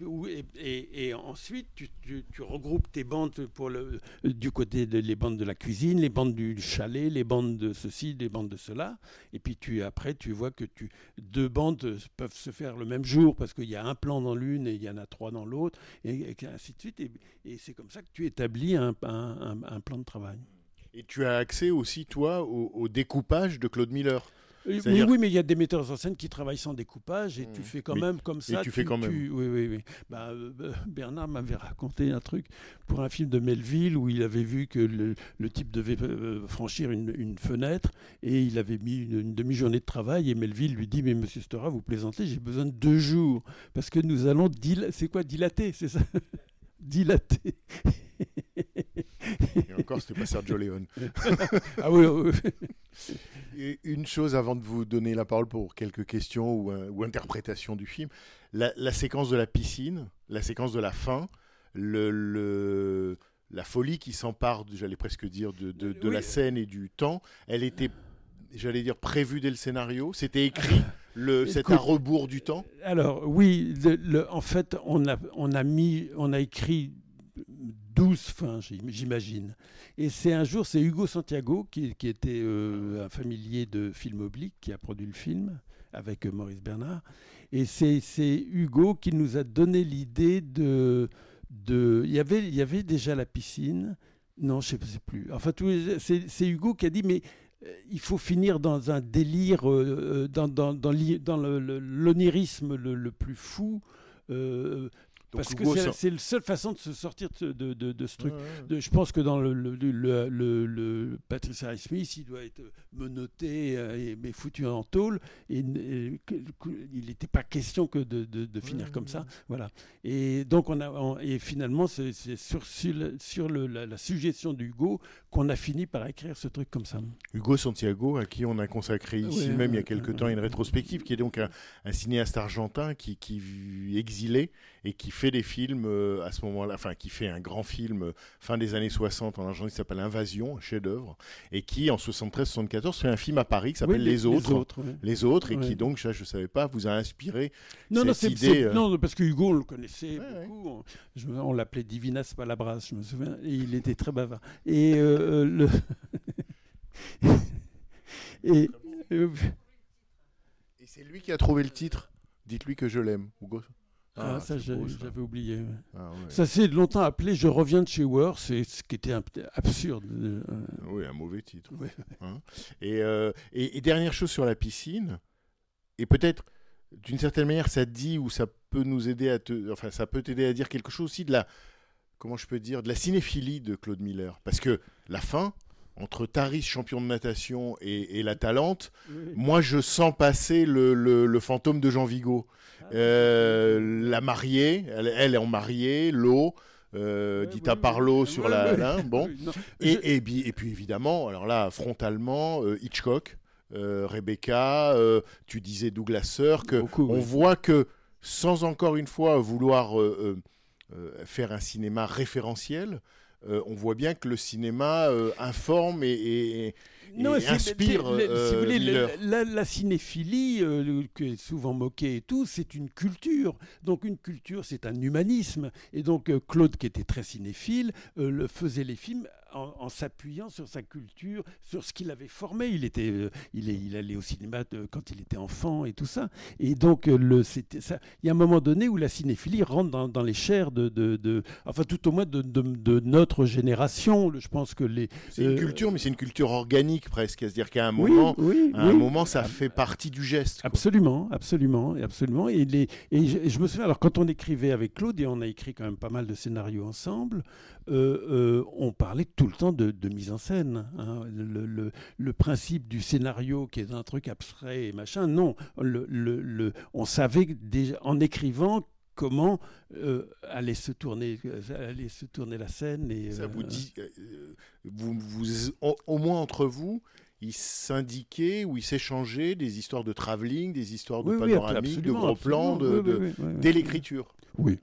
et, et- ensuite, tu, tu- regroupes tes bandes pour le, du côté des les bandes de la cuisine, les bandes du chalet, les bandes de ceci, les bandes de cela. Et puis, tu, après, tu vois que tu, deux bandes peuvent se faire le même jour parce qu'il y a un plan dans l'une et il y en a trois dans l'autre, et, ainsi de suite. Et, et c'est comme ça que tu établis un, un- un- plan de travail. Et tu as accès aussi, toi, au découpage de Claude Miller. Oui, mais il y a des metteurs en scène qui travaillent sans découpage et tu Mmh. fais quand même comme ça. tu fais quand même. Oui, oui, oui. Bah, euh, euh, Bernard m'avait raconté un truc pour un film de Melville où il avait vu que le, le type devait euh, franchir une, une fenêtre et il avait mis une, une demi-journée de travail et Melville lui dit Mais monsieur Stora, vous plaisantez, j'ai besoin de deux jours parce que nous allons. dil- C'est quoi dilater C'est ça? Dilater. Et encore, c'était pas Sergio Leone. ah oui, oui. Et une chose avant de vous donner la parole pour quelques questions ou, euh, ou interprétations du film, la, la séquence de la piscine, la séquence de la fin, le, le- la folie qui s'empare, j'allais presque dire, de, de- de Oui. la scène et du temps, elle était, j'allais dire, prévue dès le scénario, c'était écrit, le, c'est Écoute, à rebours du temps? Alors oui, le- le- en fait, on a, on a mis, on a écrit 12 fins, j'im- j'imagine. Et c'est un jour, c'est Hugo Santiago, qui, était euh, un familier de Film Oblique, qui a produit le film avec euh, Maurice Bernard. Et c'est Hugo qui nous a donné l'idée de, de. Il y avait, y avait déjà la piscine. Non, je ne sais plus. Enfin, c'est Hugo qui a dit, mais euh, il faut finir dans un délire, dans, dans, dans l'onirisme le, le plus fou. Donc, parce que Hugo c'est la seule façon de se sortir de, ce- de- de- de ce truc. Ouais, ouais. De- je pense que dans le, le, le, le- le- Patrice Harris Smith, il doit être menotté, euh, et- mais foutu en tôle. Et, il n'était pas question que de, finir Ouais, comme ça. Voilà. Et donc, on a, on- et finalement, c'est sur, sur, sur la, la suggestion d'Hugo qu'on a fini par écrire ce truc comme ça. Hugo Santiago, à qui on a consacré ici Ouais, même il y a ouais, quelque ouais, temps une ouais. rétrospective, qui est donc un, un cinéaste argentin qui, qui exilé et qui fait des films euh, à ce moment-là, enfin qui fait un grand film euh, fin des années 60 en Argentine qui s'appelle Invasion, un chef-d'œuvre, et qui en 73-74 fait un film à Paris qui s'appelle Oui, Les, Autres. ouais. Les autres, et qui Ouais. donc, ça je ne savais pas, vous a inspiré. Non, non, cette c'est, idée, c'est- euh, non, parce que Hugo, on le connaissait Ouais, ouais. beaucoup. On, je me- on l'appelait Divinas Palabras, je me souviens. Et il était très bavard. Et euh, le. et. Et c'est lui qui a trouvé le titre. Dites-lui que je l'aime, Hugo. ah, ça, j'avais oublié. ouais. Ah, ouais. Ça s'est longtemps appelé Je reviens de chez Word, c'est ce qui était absurde. euh, Oui, un mauvais titre. Ouais. Hein. et, euh, et, et dernière chose sur la piscine, et peut-être d'une certaine manière ça dit ou ça peut nous aider à te, enfin ça peut t'aider à dire quelque chose aussi de la, comment je peux dire, de la cinéphilie de Claude Miller, parce que la fin entre Taris champion de natation et, et la Talente, moi je sens passer le, le- le fantôme de Jean Vigo, Euh, la mariée, elle, elle est en mariée, l'eau. Euh, Ouais, Dita oui, Parlo oui. sur la, bon, et, puis, et puis évidemment, alors là, frontalement, euh, Hitchcock, euh, Rebecca, tu disais Douglas Sirk, Beaucoup, on voit que sans encore une fois vouloir faire un cinéma référentiel, euh, on voit bien que le cinéma euh, informe et, et- inspire c'est- le- si euh, vous voulez, le- Miller. la, la cinéphilie, euh, qui est souvent moquée et tout, c'est une culture. Donc une culture, c'est un humanisme. Et donc euh, Claude, qui était très cinéphile, euh, le faisait les films en, en s'appuyant sur sa culture, sur ce qu'il avait formé. Il était, euh, il, est, il allait au cinéma de- quand il était enfant et tout ça. Et donc euh, le, c'était ça. Il y a un moment donné où la cinéphilie rentre dans, dans les chairs de, de, de- enfin tout au moins de, notre génération. Je pense que les C'est une euh, culture, mais c'est une culture organique presque. C'est-à-dire qu'à un moment, oui, à un oui. moment, ça fait partie du geste. quoi. Absolument, absolument, absolument. Et, les, et je, je me souviens, alors quand on écrivait avec Claude, et on a écrit quand même pas mal de scénarios ensemble, euh, euh, on parlait tout le temps de, de mise en scène. hein. Le, le- le principe du scénario qui est un truc abstrait et machin, non. Le, on savait déjà, en écrivant comment euh, allait, se tourner, euh, allait se tourner la scène. Et, Ça euh, vous dit, euh, vous, vous- au, au moins entre vous, ils s'indiquaient ou ils s'échangeaient des histoires de travelling, des histoires de oui, oui, panoramique, de gros plans, de, de- dès l'écriture. Oui,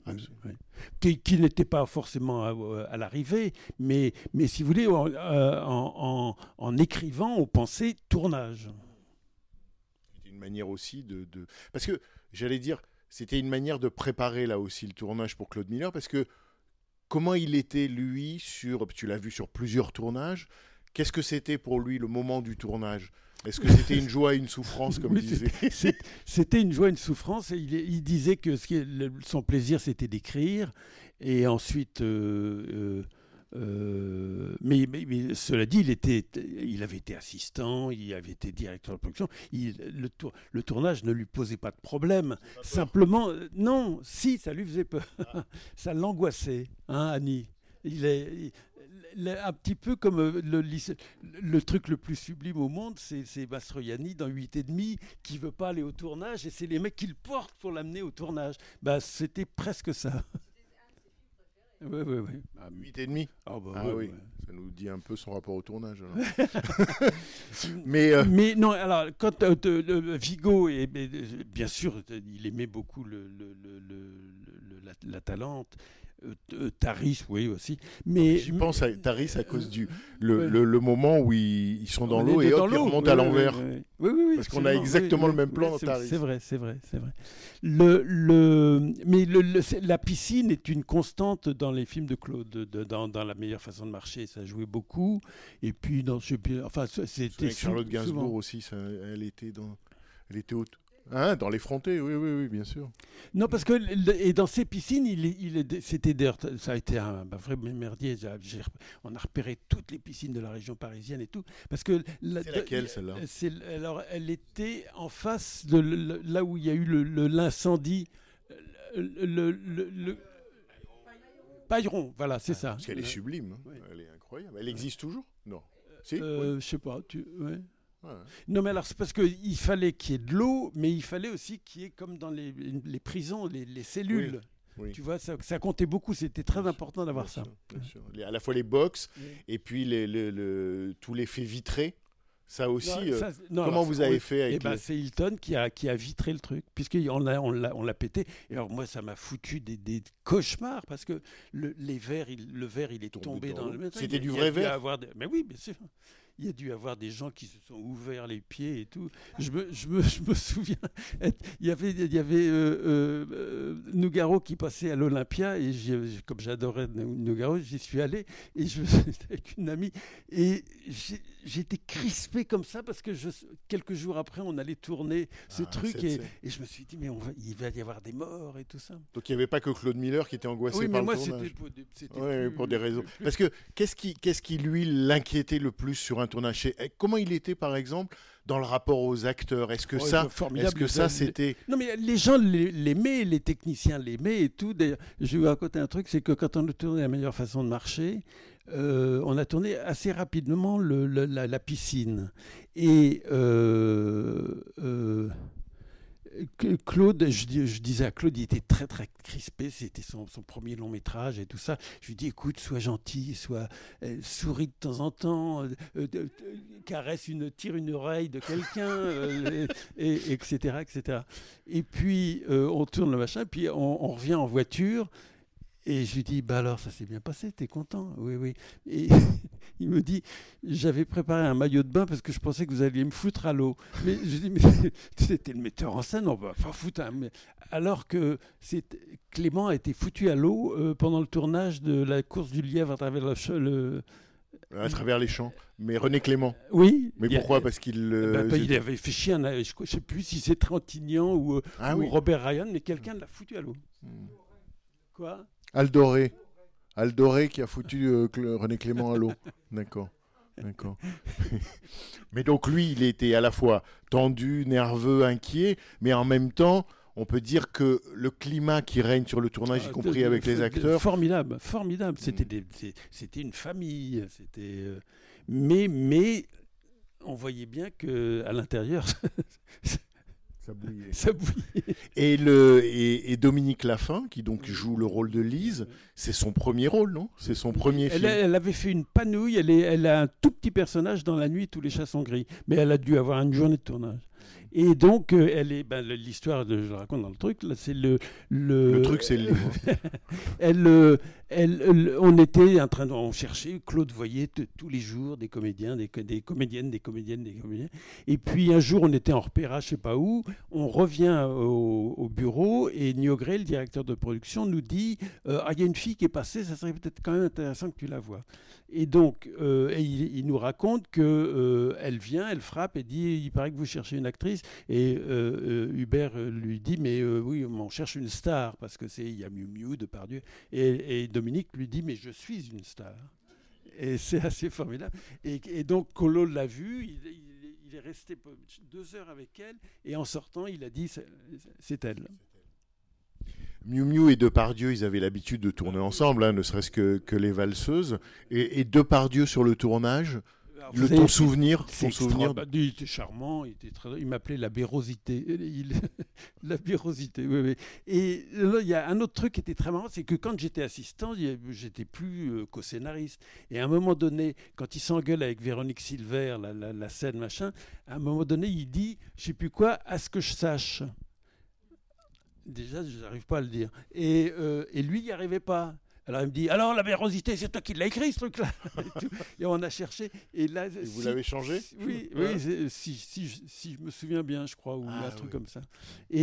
oui. Qui, qui n'était pas forcément à, à l'arrivée, mais, mais si vous voulez, en, euh, en- en- en écrivant, on pensait tournage. C'était une manière aussi de, de- Parce que, j'allais dire, c'était une manière de préparer là aussi le tournage pour Claude Miller, parce que comment il était, lui, sur... Tu l'as vu sur plusieurs tournages. Qu'est-ce que c'était pour lui le moment du tournage? Est-ce que c'était une joie et une souffrance, comme Oui, il disait C'était une joie, une souffrance. Et il, il disait que ce qui son plaisir, c'était d'écrire. Et ensuite, euh, euh, euh, mais, mais- mais cela dit, il, était, il avait été assistant, il avait été directeur de production. Il- le, tour- le tournage ne lui posait pas de problème. Simplement, non, si, ça lui faisait peur. ça l'angoissait, hein, Annie. Il est, un petit peu comme euh, le, truc le plus sublime au monde, c'est Mastroianni dans 8 et demi qui veut pas aller au tournage et c'est les mecs qui le portent pour l'amener au tournage. Bah, c'était presque ça. Oui, oui, oui. Ah, 8 et demi ah, bah, Ah ouais, oui, ouais. ça nous dit un peu son rapport au tournage. alors. Mais euh, Mais non, alors, quand euh, de- le- Vigo, et, mais, euh, bien sûr, il aimait beaucoup le, le- le- le- le- la, la Talente, euh, euh, Taris, oui, aussi. Mais j'y pense à Taris à cause du le, Ouais. le- le moment où ils, ils sont dans l'eau et hop, ils remontent Oui, à l'envers. Oui, oui, oui, Parce qu'on a exactement le même plan dans c'est- Taris. C'est vrai, c'est vrai, c'est vrai. Le, le, mais le, la piscine est une constante dans les films de Claude, de- de- dans, dans La meilleure façon de marcher, ça jouait beaucoup. Et puis, dans, plus, enfin, c'était Charlotte Gainsbourg souvent. aussi, ça- elle était dans, elle était au, Hein, dans l'effronté, oui, oui, oui, bien sûr. Non, parce que et dans ces piscines, il, il c'était ça a été un vrai merdier. On a repéré toutes les piscines de la région parisienne et tout, parce que la- C'est laquelle, celle-là? alors, elle était en face de le- là où il y a eu l'incendie. Le, le, le- Pailleron, voilà, c'est ça. Parce qu'elle est Euh, sublime, hein. elle est incroyable. Elle existe toujours? Non. Si euh, Oui. Je sais pas. Tu, ouais. Ouais. Non, mais alors, c'est parce qu'il fallait qu'il y ait de l'eau, mais il fallait aussi qu'il y ait, comme dans les, les prisons, les, les cellules. oui. Tu vois, ça, ça comptait beaucoup. C'était très Bien important d'avoir ça. sûr, bien sûr. Les- à la fois les box Oui. et puis les, le- le- tous les faits vitrés. Ça aussi, Non, euh, ça, c'est- non, comment alors, vous on- avez fait eh avec ben, les- C'est Hilton qui a, qui a vitré le truc, puisqu'on l'a, on l'a, on l'a pété. Et alors, moi, ça m'a foutu des, des cauchemars, parce que le, les verres, il- le verre, il est Tombé tombé dans dans le C'était du vrai verre? avoir Mais oui, bien sûr. Il y a dû avoir des gens qui se sont ouverts les pieds et tout. Je me, je me, je me souviens, il y avait, il y avait euh, euh, euh, Nougaro qui passait à l'Olympia, et comme j'adorais Nougaro, j'y suis allé, et je avec une amie, et j'ai- j'étais crispé comme ça, parce que je, quelques jours après, on allait tourner ce Ah, truc, et, je me suis dit, mais on va, il va y avoir des morts et tout ça. Donc il n'y avait pas que Claude Miller qui était angoissé oui, par mais moi, le tournage. pour Ouais, plus- pour des raisons. plus- Parce que qu'est-ce qui, qu'est-ce qui lui l'inquiétait le plus sur un tournage? Eh, Comment il était, par exemple, dans le rapport aux acteurs? Est-ce que Ouais, ça, est-ce que ça, c'était Non, mais les gens l'ai- l'aimaient, les techniciens l'aimaient et tout. D'ailleurs, je vais vous raconter un truc c'est que quand on a tourné La meilleure façon de marcher, euh, on a tourné assez rapidement le- le- la, la piscine. Et. euh, euh, Claude, je, dis- je disais à Claude, il était très très crispé, c'était son, son premier long métrage et tout ça. Je lui dis, écoute, sois gentil, sois euh, souris de temps en temps, euh, euh, euh, caresse une, tire une oreille de quelqu'un, et, et- etc., etc. Et puis on tourne le machin, puis on, on revient en voiture. Et je lui dis, bah alors, ça s'est bien passé, t'es content? Oui, oui. Et il me dit, j'avais préparé un maillot de bain parce que je pensais que vous alliez me foutre à l'eau. Mais je dis, mais c'était le metteur en scène, on va pas foutre Alors que Clément a été foutu à l'eau euh, pendant le tournage de la course du lièvre à travers le... à travers les champs Mais René Clément. Oui. Mais a- pourquoi? Parce qu'il. euh, bah, bah, il avait fait chier un... Je ne sais plus si c'est Trintignant ou, euh, Ah ou oui. Robert Ryan, mais quelqu'un l'a foutu à l'eau. Hmm. Quoi? Aldoré. Aldoré qui a foutu euh, Cl- René Clément à l'eau. D'accord. D'accord. mais donc lui, il était à la fois tendu, nerveux, inquiet, mais en même temps, on peut dire que le climat qui règne sur le tournage, y Ah, compris de- avec de- les acteurs, Formidable, formidable. C'était une famille. C'était, euh, mais, mais on voyait bien que à l'intérieur, ça bouillait. ça bouillait. Et, le, et, et Dominique Laffin, qui donc joue le rôle de Lise, c'est son premier rôle, non? C'est son premier Elle, film. a- elle avait fait une panouille. Elle, est, elle a un tout petit personnage dans la nuit, tous les chats sont gris. Mais elle a dû avoir une journée de tournage. Et donc, euh, elle est, ben, l'histoire, de, je le raconte dans le truc, là, c'est le, le. Le truc, c'est le livre. elle, euh, on était en train de, on cherchait, Claude voyait tous les jours des comédiens, des, co- des comédiennes, des comédiennes, des comédiens. Et puis un jour, on était en repérage, je sais pas où, on revient au, au bureau et Niogré, le directeur de production, nous dit euh, Ah, il y a une fille qui est passée, ça serait peut-être quand même intéressant que tu la vois. Et donc, euh, et il, nous raconte que euh, elle vient, elle frappe et dit Il paraît que vous cherchez une actrice. Et euh, Hubert lui dit Mais oui, on cherche une star parce que c'est il y a Miu Miu, Depardieu. Et Dominique lui dit Mais je suis une star. Et c'est assez formidable. Et, et donc, Colo l'a vu, il, il- il est resté deux heures avec elle, et en sortant, il a dit C'est elle. Miu Miu et Depardieu, ils avaient l'habitude de tourner ensemble, hein, ne serait-ce que, que les valseuses. Et, et Depardieu sur le tournage, le, ton souvenir, ton souvenir bah, Il était charmant, il, était très... il m'appelait la bérosité. Il... la bérosité, oui, oui. Et là, il y a un autre truc qui était très marrant, c'est que quand j'étais assistant, j'étais plus euh, co-scénariste. Et à un moment donné, quand il s'engueule avec Véronique Silver, la, la- la scène, machin, à un moment donné, il dit, je sais plus quoi, à ce que je sache. Déjà, je n'arrive pas à le dire. Et, euh, et lui, il n'y arrivait pas. Alors il me dit, alors la vérosité, c'est toi qui l'as écrit ce truc-là. et, on a cherché. Et là, Et vous si- l'avez changé si- Oui, Ouais. oui si, si, je- si je me souviens bien, je crois, ou Ah, un truc oui. comme ça. Et,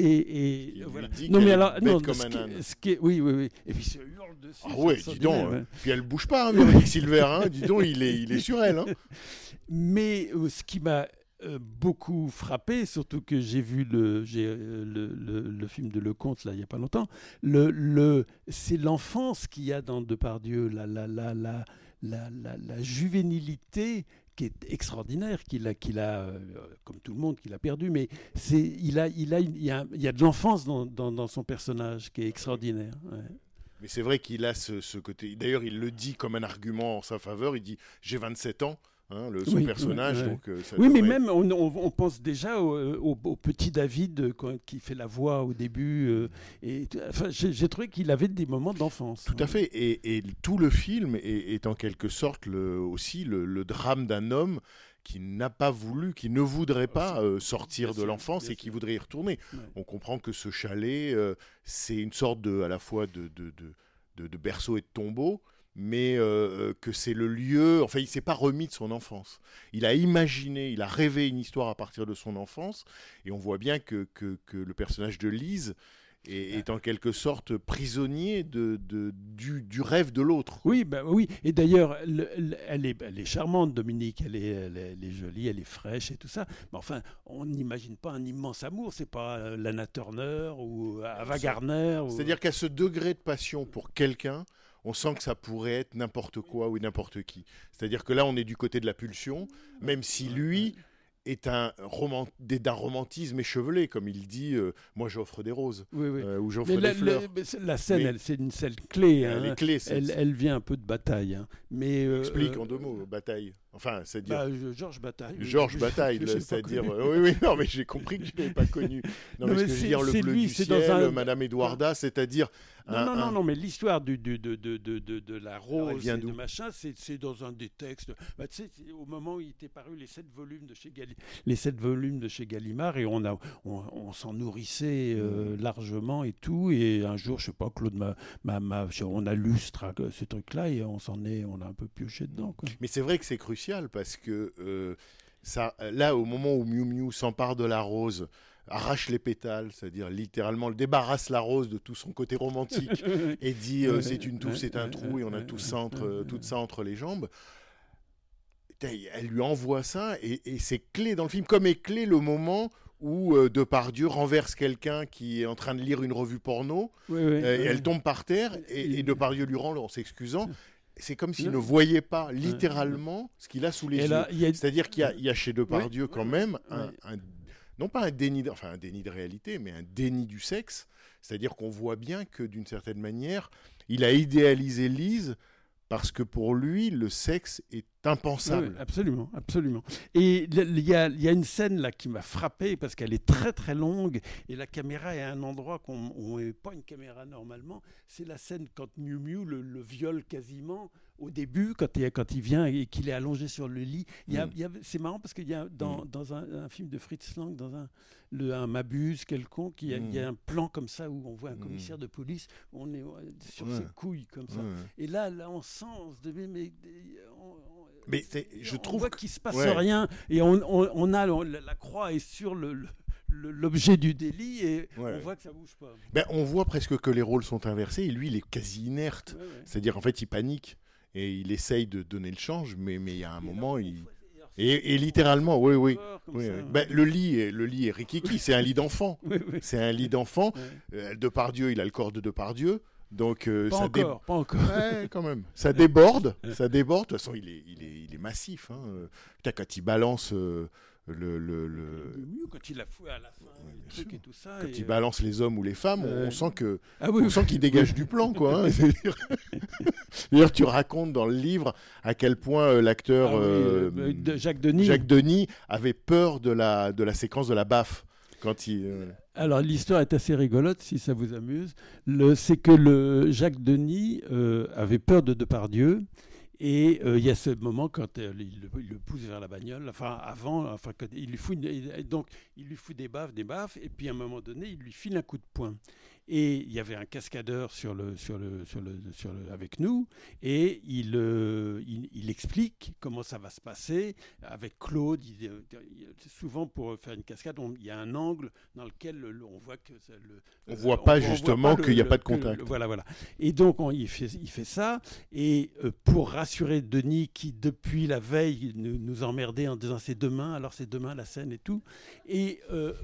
et voilà. dit Non, mais alors, non, comme ce un qui, âne. ce qui est- oui, oui, oui. Et puis ça hurle dessus. Ah sort dis donc. hein. Puis elle bouge pas, hein, Véronique Silver. Hein, dis donc, il est, il est sur elle. Hein. Mais euh, ce qui m'a euh, beaucoup frappé, surtout que j'ai vu le, euh, le, film de Lecomte là, il n'y a pas longtemps. Le, le, c'est l'enfance qu'il y a dans Depardieu, la, la, la, la, la, la, la juvénilité qui est extraordinaire, qu'il a, a euh, comme tout le monde, qu'il a perdu, mais c'est, il, a, il, a, il, y a, il y a de l'enfance dans, dans, son personnage qui est extraordinaire. Mais c'est vrai qu'il a ce, ce côté. D'ailleurs, il le dit comme un argument en sa faveur. Il dit J'ai 27 ans, hein, le, son Oui, personnage. Donc, euh, ça Oui, mais même, on, pense déjà au, au- au petit David euh, quand- qui fait la voix au début. euh, et, enfin, j'ai trouvé qu'il avait des moments d'enfance. Tout à fait. Et, et tout le film est, est en quelque sorte le, aussi le, le drame d'un homme qui n'a pas voulu, qui ne voudrait pas euh, sortir Bien de l'enfance et qui voudrait y retourner. Ouais. On comprend que ce chalet, euh, c'est une sorte de, à la fois de, de, de, de- de berceau et de tombeau, mais euh, que c'est le lieu. Enfin, il s'est pas remis de son enfance. Il a imaginé, il a rêvé une histoire à partir de son enfance, et on voit bien que, que, que le personnage de Lise est, est en quelque sorte prisonnier de, de- du, du rêve de l'autre. Oui, bah oui. Et d'ailleurs, le- le- elle est, elle est charmante, Dominique. Elle est, elle, est, elle est jolie, elle est fraîche et tout ça. Mais enfin, on n'imagine pas un immense amour. C'est pas euh, Lana Turner ou Ava Gardner. ou- C'est-à-dire qu'à ce degré de passion pour quelqu'un, on sent que ça pourrait être n'importe quoi ou n'importe qui. C'est-à-dire que là, on est du côté de la pulsion, même si lui est un roman- d'un romantisme échevelé, comme il dit, euh, moi j'offre des roses, Oui, oui. euh, ou j'offre des la, fleurs. la- scène, Mais- elle, c'est une scène clé. Elle hein. est clé, elle, elle vient un peu de bataille. hein. Mais euh, Explique en deux mots, bataille. Enfin, c'est-à-dire... bah, je- Georges Bataille. Georges Je- Bataille, c'est-à-dire... euh, oui, oui, non, mais j'ai compris que je ne l'avais pas connu. Non, Non, mais, mais ce que je veux c'est- dire, le bleu lui, du c'est ciel, dans un- Madame Edwarda, c'est-à-dire... Non, un- non, non, un- non, mais l'histoire de, de, de, de, de, de la rose et de machin, c'est dans un des textes. Bah, tu sais, au moment où il était paru les sept volumes de chez les sept volumes de chez Gallimard, et on a, on, on s'en nourrissait euh, largement et tout. Et un jour, je sais pas, Claude m'a, m'a- m'a- on a lu ce, ce truc-là et on s'en est, on a un peu pioché dedans. Quoi. Mais c'est vrai que c'est crucial parce que euh, ça, là, au moment où Miu Miu s'empare de la rose, arrache les pétales, c'est-à-dire littéralement le débarrasse la rose de tout son côté romantique et dit euh, c'est une touffe, c'est un trou et on a tout ouais, ça entre, ouais, ouais. tout ça entre les jambes. Elle lui envoie ça et, et c'est clé dans le film, comme est clé le moment où euh, Depardieu renverse quelqu'un qui est en train de lire une revue porno Oui, oui, euh, et elle tombe par terre et, et Depardieu lui rend en s'excusant. C'est comme s'il ne voyait pas littéralement ce qu'il a sous les Et yeux. là, a- C'est-à-dire qu'il y a, il y a chez Depardieu Oui, quand même un- non pas un déni, de, enfin un déni de réalité, mais un déni du sexe. C'est-à-dire qu'on voit bien que d'une certaine manière, il a idéalisé Lise parce que pour lui, le sexe est impensable. Oui, absolument, absolument. Et il y a, y a une scène là qui m'a frappé parce qu'elle est très très longue et la caméra est à un endroit qu'on on n'est pas une caméra normalement. C'est la scène quand Miu Miu le, le viole quasiment au début quand il, quand il vient et qu'il est allongé sur le lit. Mm. a- c'est marrant parce qu'il y a dans, dans un, un film de Fritz Lang, dans un, le, un Mabuse quelconque, il y, a, il y a un plan comme ça où on voit un Mm. commissaire de police, on est sur Ouais. ses couilles comme ça. Ouais. Et là, là, on sent, on se devait, mais on- Mais je on trouve voit que- qu'il se passe ouais. rien et on, on- on a la croix est sur le- le- le- l'objet du délit et Ouais. on voit que ça bouge pas. Ben, on voit presque que les rôles sont inversés et lui, il est quasi inerte. Ouais, ouais. C'est-à-dire, en fait, il panique et il essaye de donner le change, mais mais il y a un Et moment, on il... voit- Et, et littéralement, oui, oui. ouais. Ben, le lit est le lit est rikiki, c'est un lit d'enfant. Oui. C'est un lit d'enfant. Euh, Depardieu, il a le corps de Depardieu, donc euh, Pas ça dé- encore, pas encore. Ouais, quand même. Ça déborde, ça déborde. De toute façon, il est, il est, il est massif. Hein. Putain, quand il balance euh, le, le, le- Mieux quand il a foué à la fin Ouais, le truc et tout ça. quand et, il euh, balance les hommes ou les femmes, on- sent que, Ah oui, on sent qu'il dégage du plan, quoi. hein. D'ailleurs, tu racontes dans le livre à quel point euh, l'acteur Ah oui, euh, euh, Jacques Denis. Jacques Denis avait peur de la, de la séquence de la baffe quand il. Alors l'histoire est assez rigolote si ça vous amuse. C'est que Jacques Denis euh, avait peur de Depardieu. Et euh, il y a ce moment quand euh, il, le, pousse vers la bagnole, enfin avant, enfin il lui fout donc il lui fout des baffes, des baffes, et puis à un moment donné il lui file un coup de poing. Et il y avait un cascadeur sur le, sur le, sur le, sur le, avec nous, et il, euh, il, il explique comment ça va se passer avec Claude. Il- euh, souvent, pour faire une cascade, on- il y a un angle dans lequel le- on voit que ça- le, On voit pas justement qu'il y a pas de contact. voilà, voilà. Et donc, on- il, fait, il fait ça. Et euh, pour rassurer Denis, qui depuis la veille nous, nous emmerdait en disant c'est demain, alors c'est demain la scène et tout. Et euh,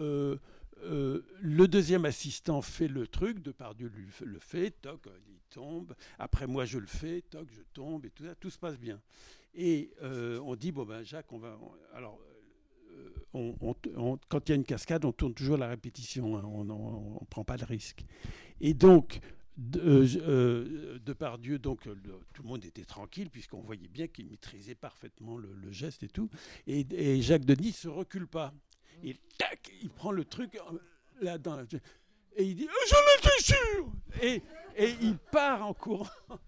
euh, euh, le deuxième assistant fait le truc, Depardieu lui f- le fait, toc, il tombe. Après moi, je le fais, toc, je tombe et tout ça, tout se passe bien. Et euh, on dit bon ben Jacques, on va. alors. euh, quand il y a une cascade, on tourne toujours la répétition, hein, on ne prend pas de risque. Et donc, de, euh, Depardieu, donc tout le monde était tranquille puisqu'on voyait bien qu'il maîtrisait parfaitement le, geste et tout. Et, et Jacques Denis se recule pas. Et tac, il prend le truc euh, là dans la- et il dit j'en étais sûr! Et, et il part en courant.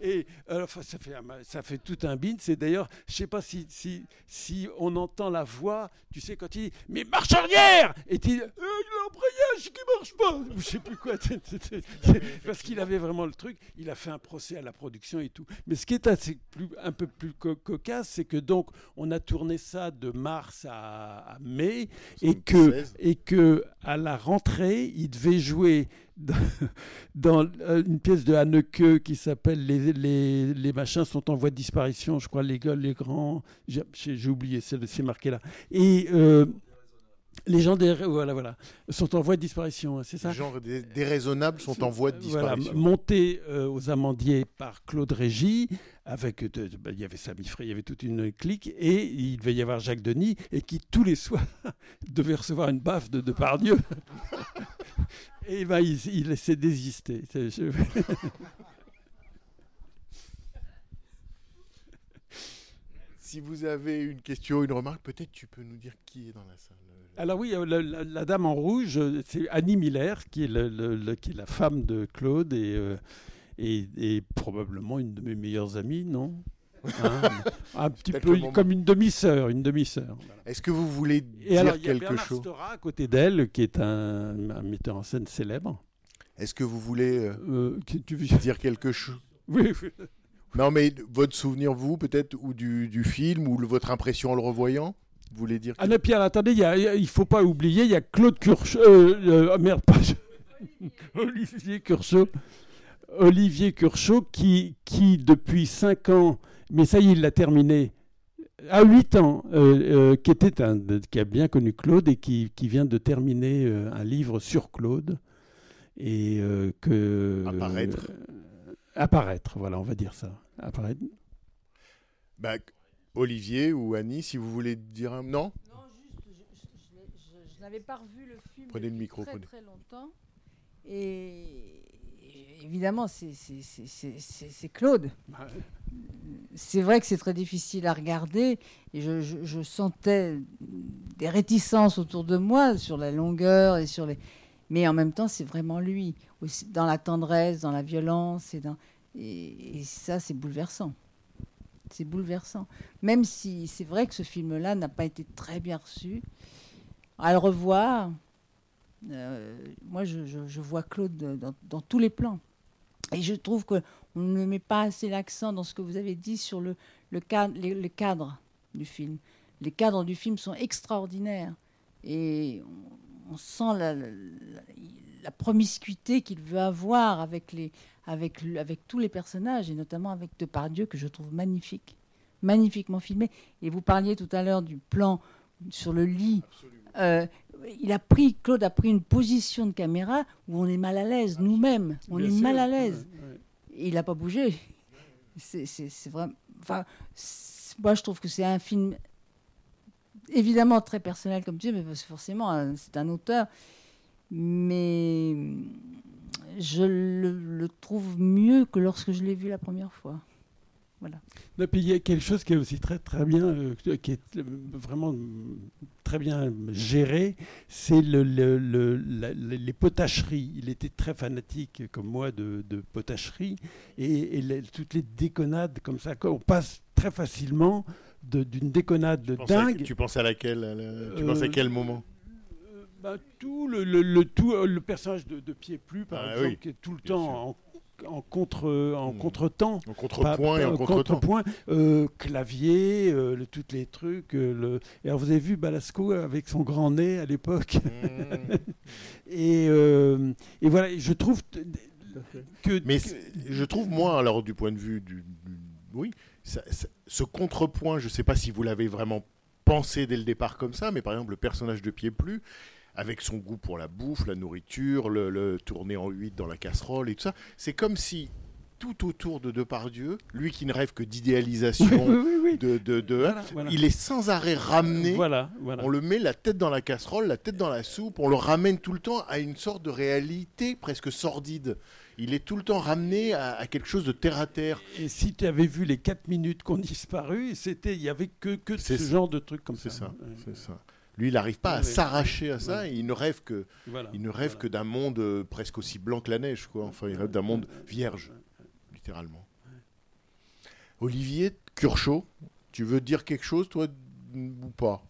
Et euh, ça fait ça fait tout un bin. C'est d'ailleurs, je sais pas si, si si on entend la voix, tu sais quand il dit mais marche arrière! Et il Euh, il l'embrayage qui marche pas. Je sais plus quoi. Parce qu'il avait vraiment le truc. Il a fait un procès à la production et tout. Mais ce qui est assez plus, un peu plus co- cocasse, c'est que donc on a tourné ça de mars à, à mai et que 76. et que à la rentrée, il devait jouer dans, euh, une pièce de Haneke qui s'appelle les, les, les machins sont en voie de disparition, je crois, les les grands, j'ai oublié, c'est c'est marqué là. Et euh, les gens des, voilà, voilà, sont en voie de disparition, hein, c'est ça Les genres dé- déraisonnables sont en voie de voilà, disparition. monté euh, aux amandiers par Claude Régis, avec de- de- bah, il y avait Samy Frey, il y avait toute une clique, et il devait y avoir Jacques Denis, et qui tous les soirs devait recevoir une baffe de Depardieu. et ben, il, il s'est désisté. Si vous avez une question, une remarque, peut-être tu peux nous dire qui est dans la salle. Alors oui, euh, la, la- la dame en rouge, euh, c'est Annie Miller, qui est, le- le- le- qui est la femme de Claude et, euh, et, et probablement une de mes meilleures amies, non? Hein? Un petit peu comme une demi-sœur, une demi-sœur. Est-ce que vous voulez Et dire alors, il y a quelque Bernard chose? Stora à côté d'elle, qui est un, un metteur en scène célèbre. Est-ce que vous voulez euh, Euh, qui- tu veux- dire quelque chose Oui, oui. Non, mais votre souvenir, vous, peut-être, ou du, du film, ou le- votre impression en le revoyant? Vous voulez dire Ah non, Pierre, attendez, il il faut pas oublier, il y a Claude Curchot. Euh, euh, ah, merde, pas. Olivier Curchot. Olivier Curchot qui, qui, depuis 5 ans, mais ça y est, il l'a terminé, à 8 ans, euh, euh, qui, était un, qui a bien connu Claude et qui, qui vient de terminer euh, un livre sur Claude. Et que. Apparaître. apparaître, voilà, on va dire ça. Apparaître. Bah, Olivier ou Annie, si vous voulez dire un... Non Non, juste, je, je- je je- je n'avais pas revu le film Prenez le depuis micro, très prenez. très longtemps. Et, évidemment, c'est- Claude. C'est vrai que c'est très difficile à regarder. Et je, je- je sentais des réticences autour de moi sur la longueur et sur les. Mais en même temps, c'est vraiment lui. Dans la tendresse, dans la violence. Et, dans... et, et ça, c'est bouleversant. C'est bouleversant. Même si c'est vrai que ce film-là n'a pas été très bien reçu. À le revoir, euh, moi, je, vois Claude dans, tous les plans. Et je trouve qu'on ne met pas assez l'accent dans ce que vous avez dit sur le, cadre, du film. Les cadres du film sont extraordinaires. Et on, sent la promiscuité qu'il veut avoir avec, les, avec, tous les personnages, et notamment avec Depardieu, que je trouve magnifique. Magnifiquement filmé. Et vous parliez tout à l'heure du plan sur le lit. Euh, il a pris, Claude a pris une position de caméra où on est mal à l'aise, nous-mêmes. On Bien est sûr, mal à l'aise. ouais, il n'a pas bougé. C'est vraiment. Enfin, moi, je trouve que c'est un film évidemment très personnel comme tu dis, mais forcément, c'est un auteur. Mais je le, le trouve mieux que lorsque je l'ai vu la première fois. Voilà. Non, puis il y a quelque chose qui est aussi très très bien, euh, qui est euh, vraiment très bien géré, c'est le, le- le- la- la- les potacheries. Il était très fanatique, comme moi, de, de potacherie, et, et les- toutes les déconnades comme ça, on passe très facilement d'une déconnade de Tu penses à- dingue. Tu penses à laquelle à la- Tu Euh, penses à quel moment? Euh, bah, tout le, le, le- tout, euh, le personnage de, de Pied Plus, par Ah exemple, oui, qui est tout le bien temps en, en contre en Hmm. contretemps. En contrepoint et en contretemps. contrepoint, euh, clavier, euh, le, tous les trucs. euh, le... Et alors vous avez vu Balasco avec son grand nez à l'époque? Mmh. et, euh, et voilà, je trouve que. Mais que- je trouve, moi, alors du point de vue du. du- oui, ça- ça- ce contrepoint, je ne sais pas si vous l'avez vraiment pensé dès le départ comme ça, mais par exemple, le personnage de Pied Plus, avec son goût pour la bouffe, la nourriture, le, le tourner en huit dans la casserole et tout ça, c'est comme si tout autour de Depardieu, lui qui ne rêve que d'idéalisation, oui, oui, oui. de, de, de- Voilà, voilà. il est sans arrêt ramené. Voilà, voilà. On le met la tête dans la casserole, la tête dans la soupe, on le ramène tout le temps à une sorte de réalité presque sordide. Il est tout le temps ramené à, à quelque chose de terre à terre. Et si tu avais vu les 4 minutes qui ont disparu, c'était, il y avait que, que C'est ce ça. genre de trucs comme C'est ça. ça, Ouais. c'est ça. Lui, il n'arrive pas à Ouais, s'arracher à ça. Ouais. et il ne rêve que, Voilà. il ne rêve Voilà. que d'un monde euh, presque aussi blanc que la neige, quoi. Enfin, il rêve d'un monde vierge, littéralement. Olivier Curchot, tu veux dire quelque chose, toi, ou pas?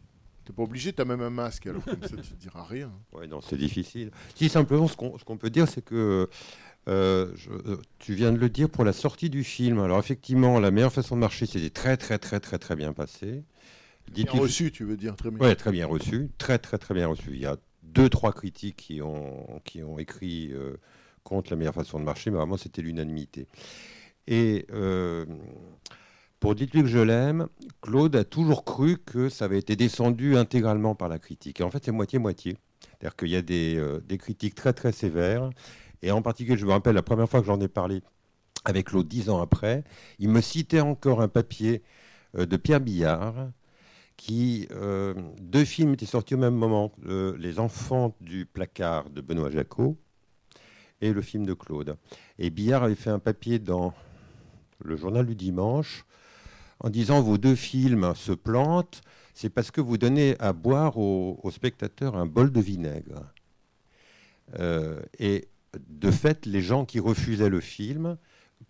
T'es pas obligé, t'as même un masque, alors comme ça, tu ne diras rien. Ouais, non, c'est difficile. Si simplement, ce qu'on ce qu'on peut dire, c'est que euh, je- euh, tu viens de le dire pour la sortie du film. Alors effectivement, la meilleure façon de marcher, c'était très très très très très bien passé. Bien reçu, tu veux dire, très bien. Ouais, très bien reçu, très très très bien reçu. Il y a deux trois critiques qui ont qui ont écrit euh, contre la meilleure façon de marcher, mais vraiment c'était l'unanimité. Et euh, pour dites-lui que je l'aime, Claude a toujours cru que ça avait été descendu intégralement par la critique. Et en fait, c'est moitié-moitié. C'est-à-dire qu'il y a des, euh, des critiques très très sévères. Et en particulier, je me rappelle la première fois que j'en ai parlé avec Claude dix ans après, il me citait encore un papier de Pierre Billard qui euh, deux films étaient sortis au même moment, euh, Les Enfants du placard de Benoît Jacot et le film de Claude. Et Billard avait fait un papier dans le journal du dimanche en disant vos deux films se plantent, c'est parce que vous donnez à boire aux, spectateurs un bol de vinaigre. Euh, et de fait, les gens qui refusaient le film,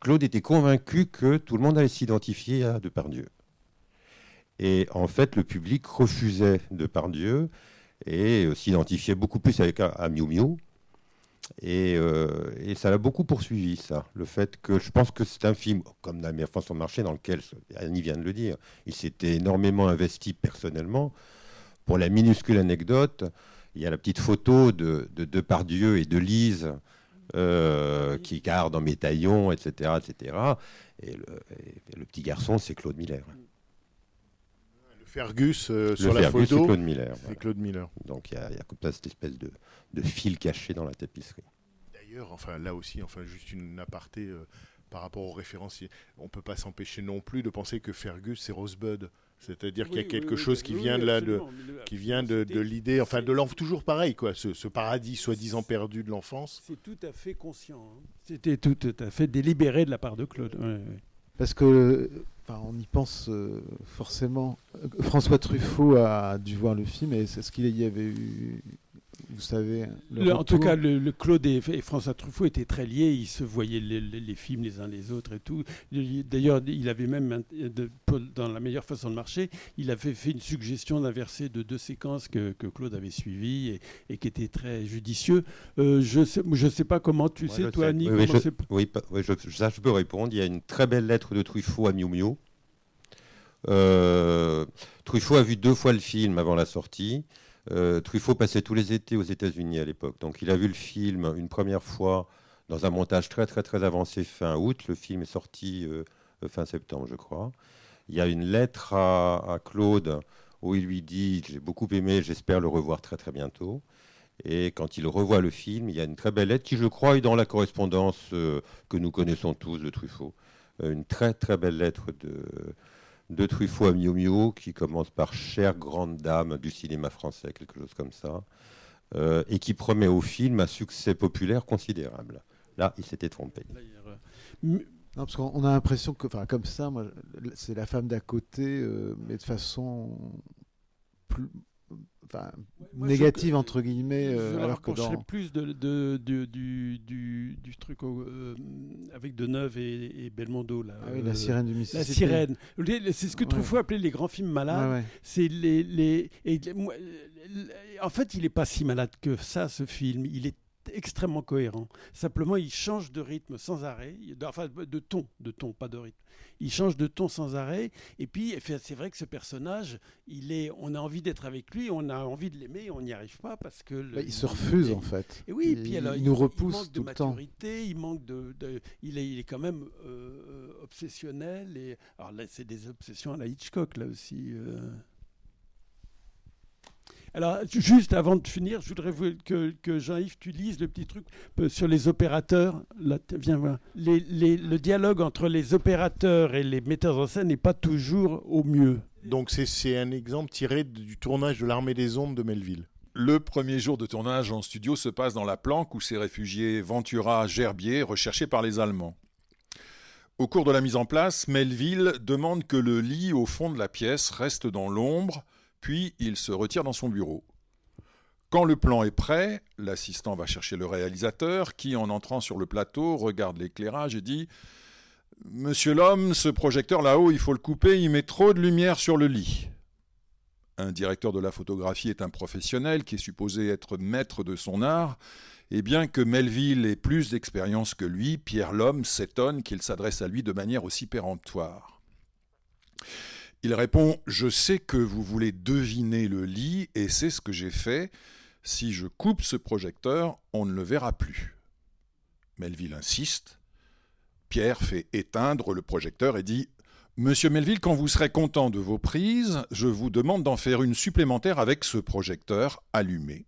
Claude était convaincu que tout le monde allait s'identifier à Depardieu. Et en fait, le public refusait Depardieu et euh, s'identifiait beaucoup plus avec à, à Miu euh, et ça l'a beaucoup poursuivi, ça. Le fait que je pense que c'est un film, comme La façon de marcher, dans lequel, Annie vient de le dire, il s'était énormément investi personnellement. Pour la minuscule anecdote, il y a la petite photo de, de Depardieu et de Lise euh, qui gardent en métaillon, etc. etc. Et, le, et le petit garçon, c'est Claude Miller. Le Fergus euh, Le sur la Fergus, c'est photo, Claude Miller. c'est voilà. Claude Miller. Donc il y a, il y a comme ça cette espèce de, de fil caché dans la tapisserie. D'ailleurs, enfin là aussi, enfin juste une aparté euh, par rapport aux référenciers. On peut pas s'empêcher non plus de penser que Fergus c'est Rosebud, c'est-à-dire qu'il y a quelque oui, chose oui, qui oui, vient oui, de là, de, absolument, mais le- qui vient de, de c'était- l'idée, enfin de l'enfant, toujours pareil quoi, ce, ce paradis soi-disant perdu de l'enfance. C'est tout à fait conscient. hein. C'était tout, tout à fait délibéré de la part de Claude. Ouais, ouais. Parce que, enfin, on y pense euh, forcément. François Truffaut a dû voir le film et est-ce qu'il y avait eu, vous savez, le Le- en tout cas, le, le Claude et, et François Truffaut étaient très liés. Ils se voyaient les, les- les films les uns les autres et tout. Il- D'ailleurs, il avait même, dans La meilleure façon de marcher, il avait fait une suggestion d'inverser de deux séquences que, que Claude avait suivies et, et qui étaient très judicieux. Euh, je ne sais, je sais pas comment tu sais, toi, sais. Annie, Oui, je- je, ça je peux répondre. Il y a une très belle lettre de Truffaut à Miu Miu. Euh, Truffaut a vu deux fois le film avant la sortie. Euh, Truffaut passait tous les étés aux États-Unis à l'époque. Donc il a vu le film une première fois dans un montage très très très avancé fin août. Le film est sorti euh, fin septembre, je crois. Il y a une lettre à, Claude où il lui dit J'ai beaucoup aimé, j'espère le revoir très très bientôt. Et quand il revoit le film, il y a une très belle lettre qui, je crois, est dans la correspondance euh, que nous connaissons tous de Truffaut. Euh, une très très belle lettre de, de Truffaut à Miu Miu qui commence par Chère grande dame du cinéma français, quelque chose comme ça, euh, et qui promet au film un succès populaire considérable. Là, il s'était trompé. Non, parce qu'on on a l'impression que, enfin, comme ça, moi, c'est la femme d'à côté, euh, mais de façon plus, enfin, négative, je- entre guillemets, je euh, la alors que dans... plus de, de- de- du, du, du truc euh, avec Deneuve et, et Belmondo. Là, Ah oui, la euh, sirène du La Mississippi. sirène. Les- les- C'est ce que Ouais. Truffaut appelait les grands films malades. Ouais, ouais. C'est les, les, et les- moi, en fait, il n'est pas si malade que ça, ce film. Il est extrêmement cohérent. Simplement, il change de rythme sans arrêt, Il- enfin de ton, de ton, pas de rythme. Il change de ton sans arrêt. Et puis, fait- c'est vrai que ce personnage, il est, on a envie d'être avec lui, on a envie de l'aimer, on n'y arrive pas parce que le- Bah, il se refuse, il- en fait. Et oui, Il- puis alors, il nous repousse manque tout de le temps. maturité, il manque de, de- il est, il est quand même euh, euh, obsessionnel. Et alors là, c'est des obsessions à la Hitchcock là aussi. euh. Alors, juste avant de finir, je voudrais que, que Jean-Yves, tu lises le petit truc euh, sur les opérateurs. Là, viens voir. Les- les- le dialogue entre les opérateurs et les metteurs en scène n'est pas toujours au mieux. Donc c'est- c'est un exemple tiré du tournage de l'Armée des Ombres de Melville. Le premier jour de tournage en studio se passe dans la planque où s'est réfugié Ventura Gerbier, recherché par les Allemands. Au cours de la mise en place, Melville demande que le lit au fond de la pièce reste dans l'ombre, puis il se retire dans son bureau. Quand le plan est prêt, l'assistant va chercher le réalisateur qui, en entrant sur le plateau, regarde l'éclairage et dit Monsieur l'homme, ce projecteur là-haut, il faut le couper, il met trop de lumière sur le lit. Un directeur de la photographie est un professionnel qui est supposé être maître de son art, et bien que Melville ait plus d'expérience que lui, Pierre Lhomme s'étonne qu'il s'adresse à lui de manière aussi péremptoire. Il répond Je sais que vous voulez deviner le lit, et c'est ce que j'ai fait. Si je coupe ce projecteur, on ne le verra plus. Melville insiste. Pierre fait éteindre le projecteur et dit Monsieur Melville, quand vous serez content de vos prises, je vous demande d'en faire une supplémentaire avec ce projecteur allumé.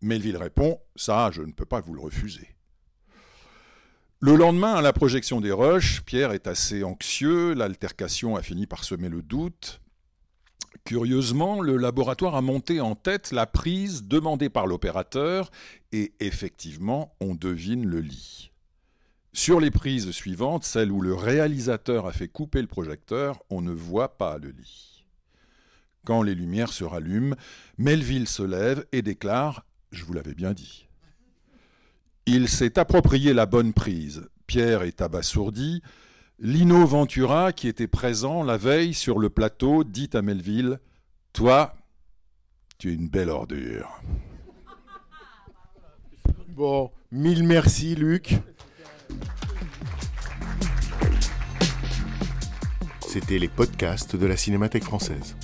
Melville répond Ça, je ne peux pas vous le refuser. Le lendemain, à la projection des rushs, Pierre est assez anxieux, l'altercation a fini par semer le doute. Curieusement, le laboratoire a monté en tête la prise demandée par l'opérateur et effectivement, on devine le lit. Sur les prises suivantes, celle où le réalisateur a fait couper le projecteur, on ne voit pas le lit. Quand les lumières se rallument, Melville se lève et déclare Je vous l'avais bien dit. Il s'est approprié la bonne prise. Pierre est abasourdi. Lino Ventura, qui était présent la veille sur le plateau, dit à Melville Toi, tu es une belle ordure. Bon, mille merci Luc. C'était les podcasts de la Cinémathèque française.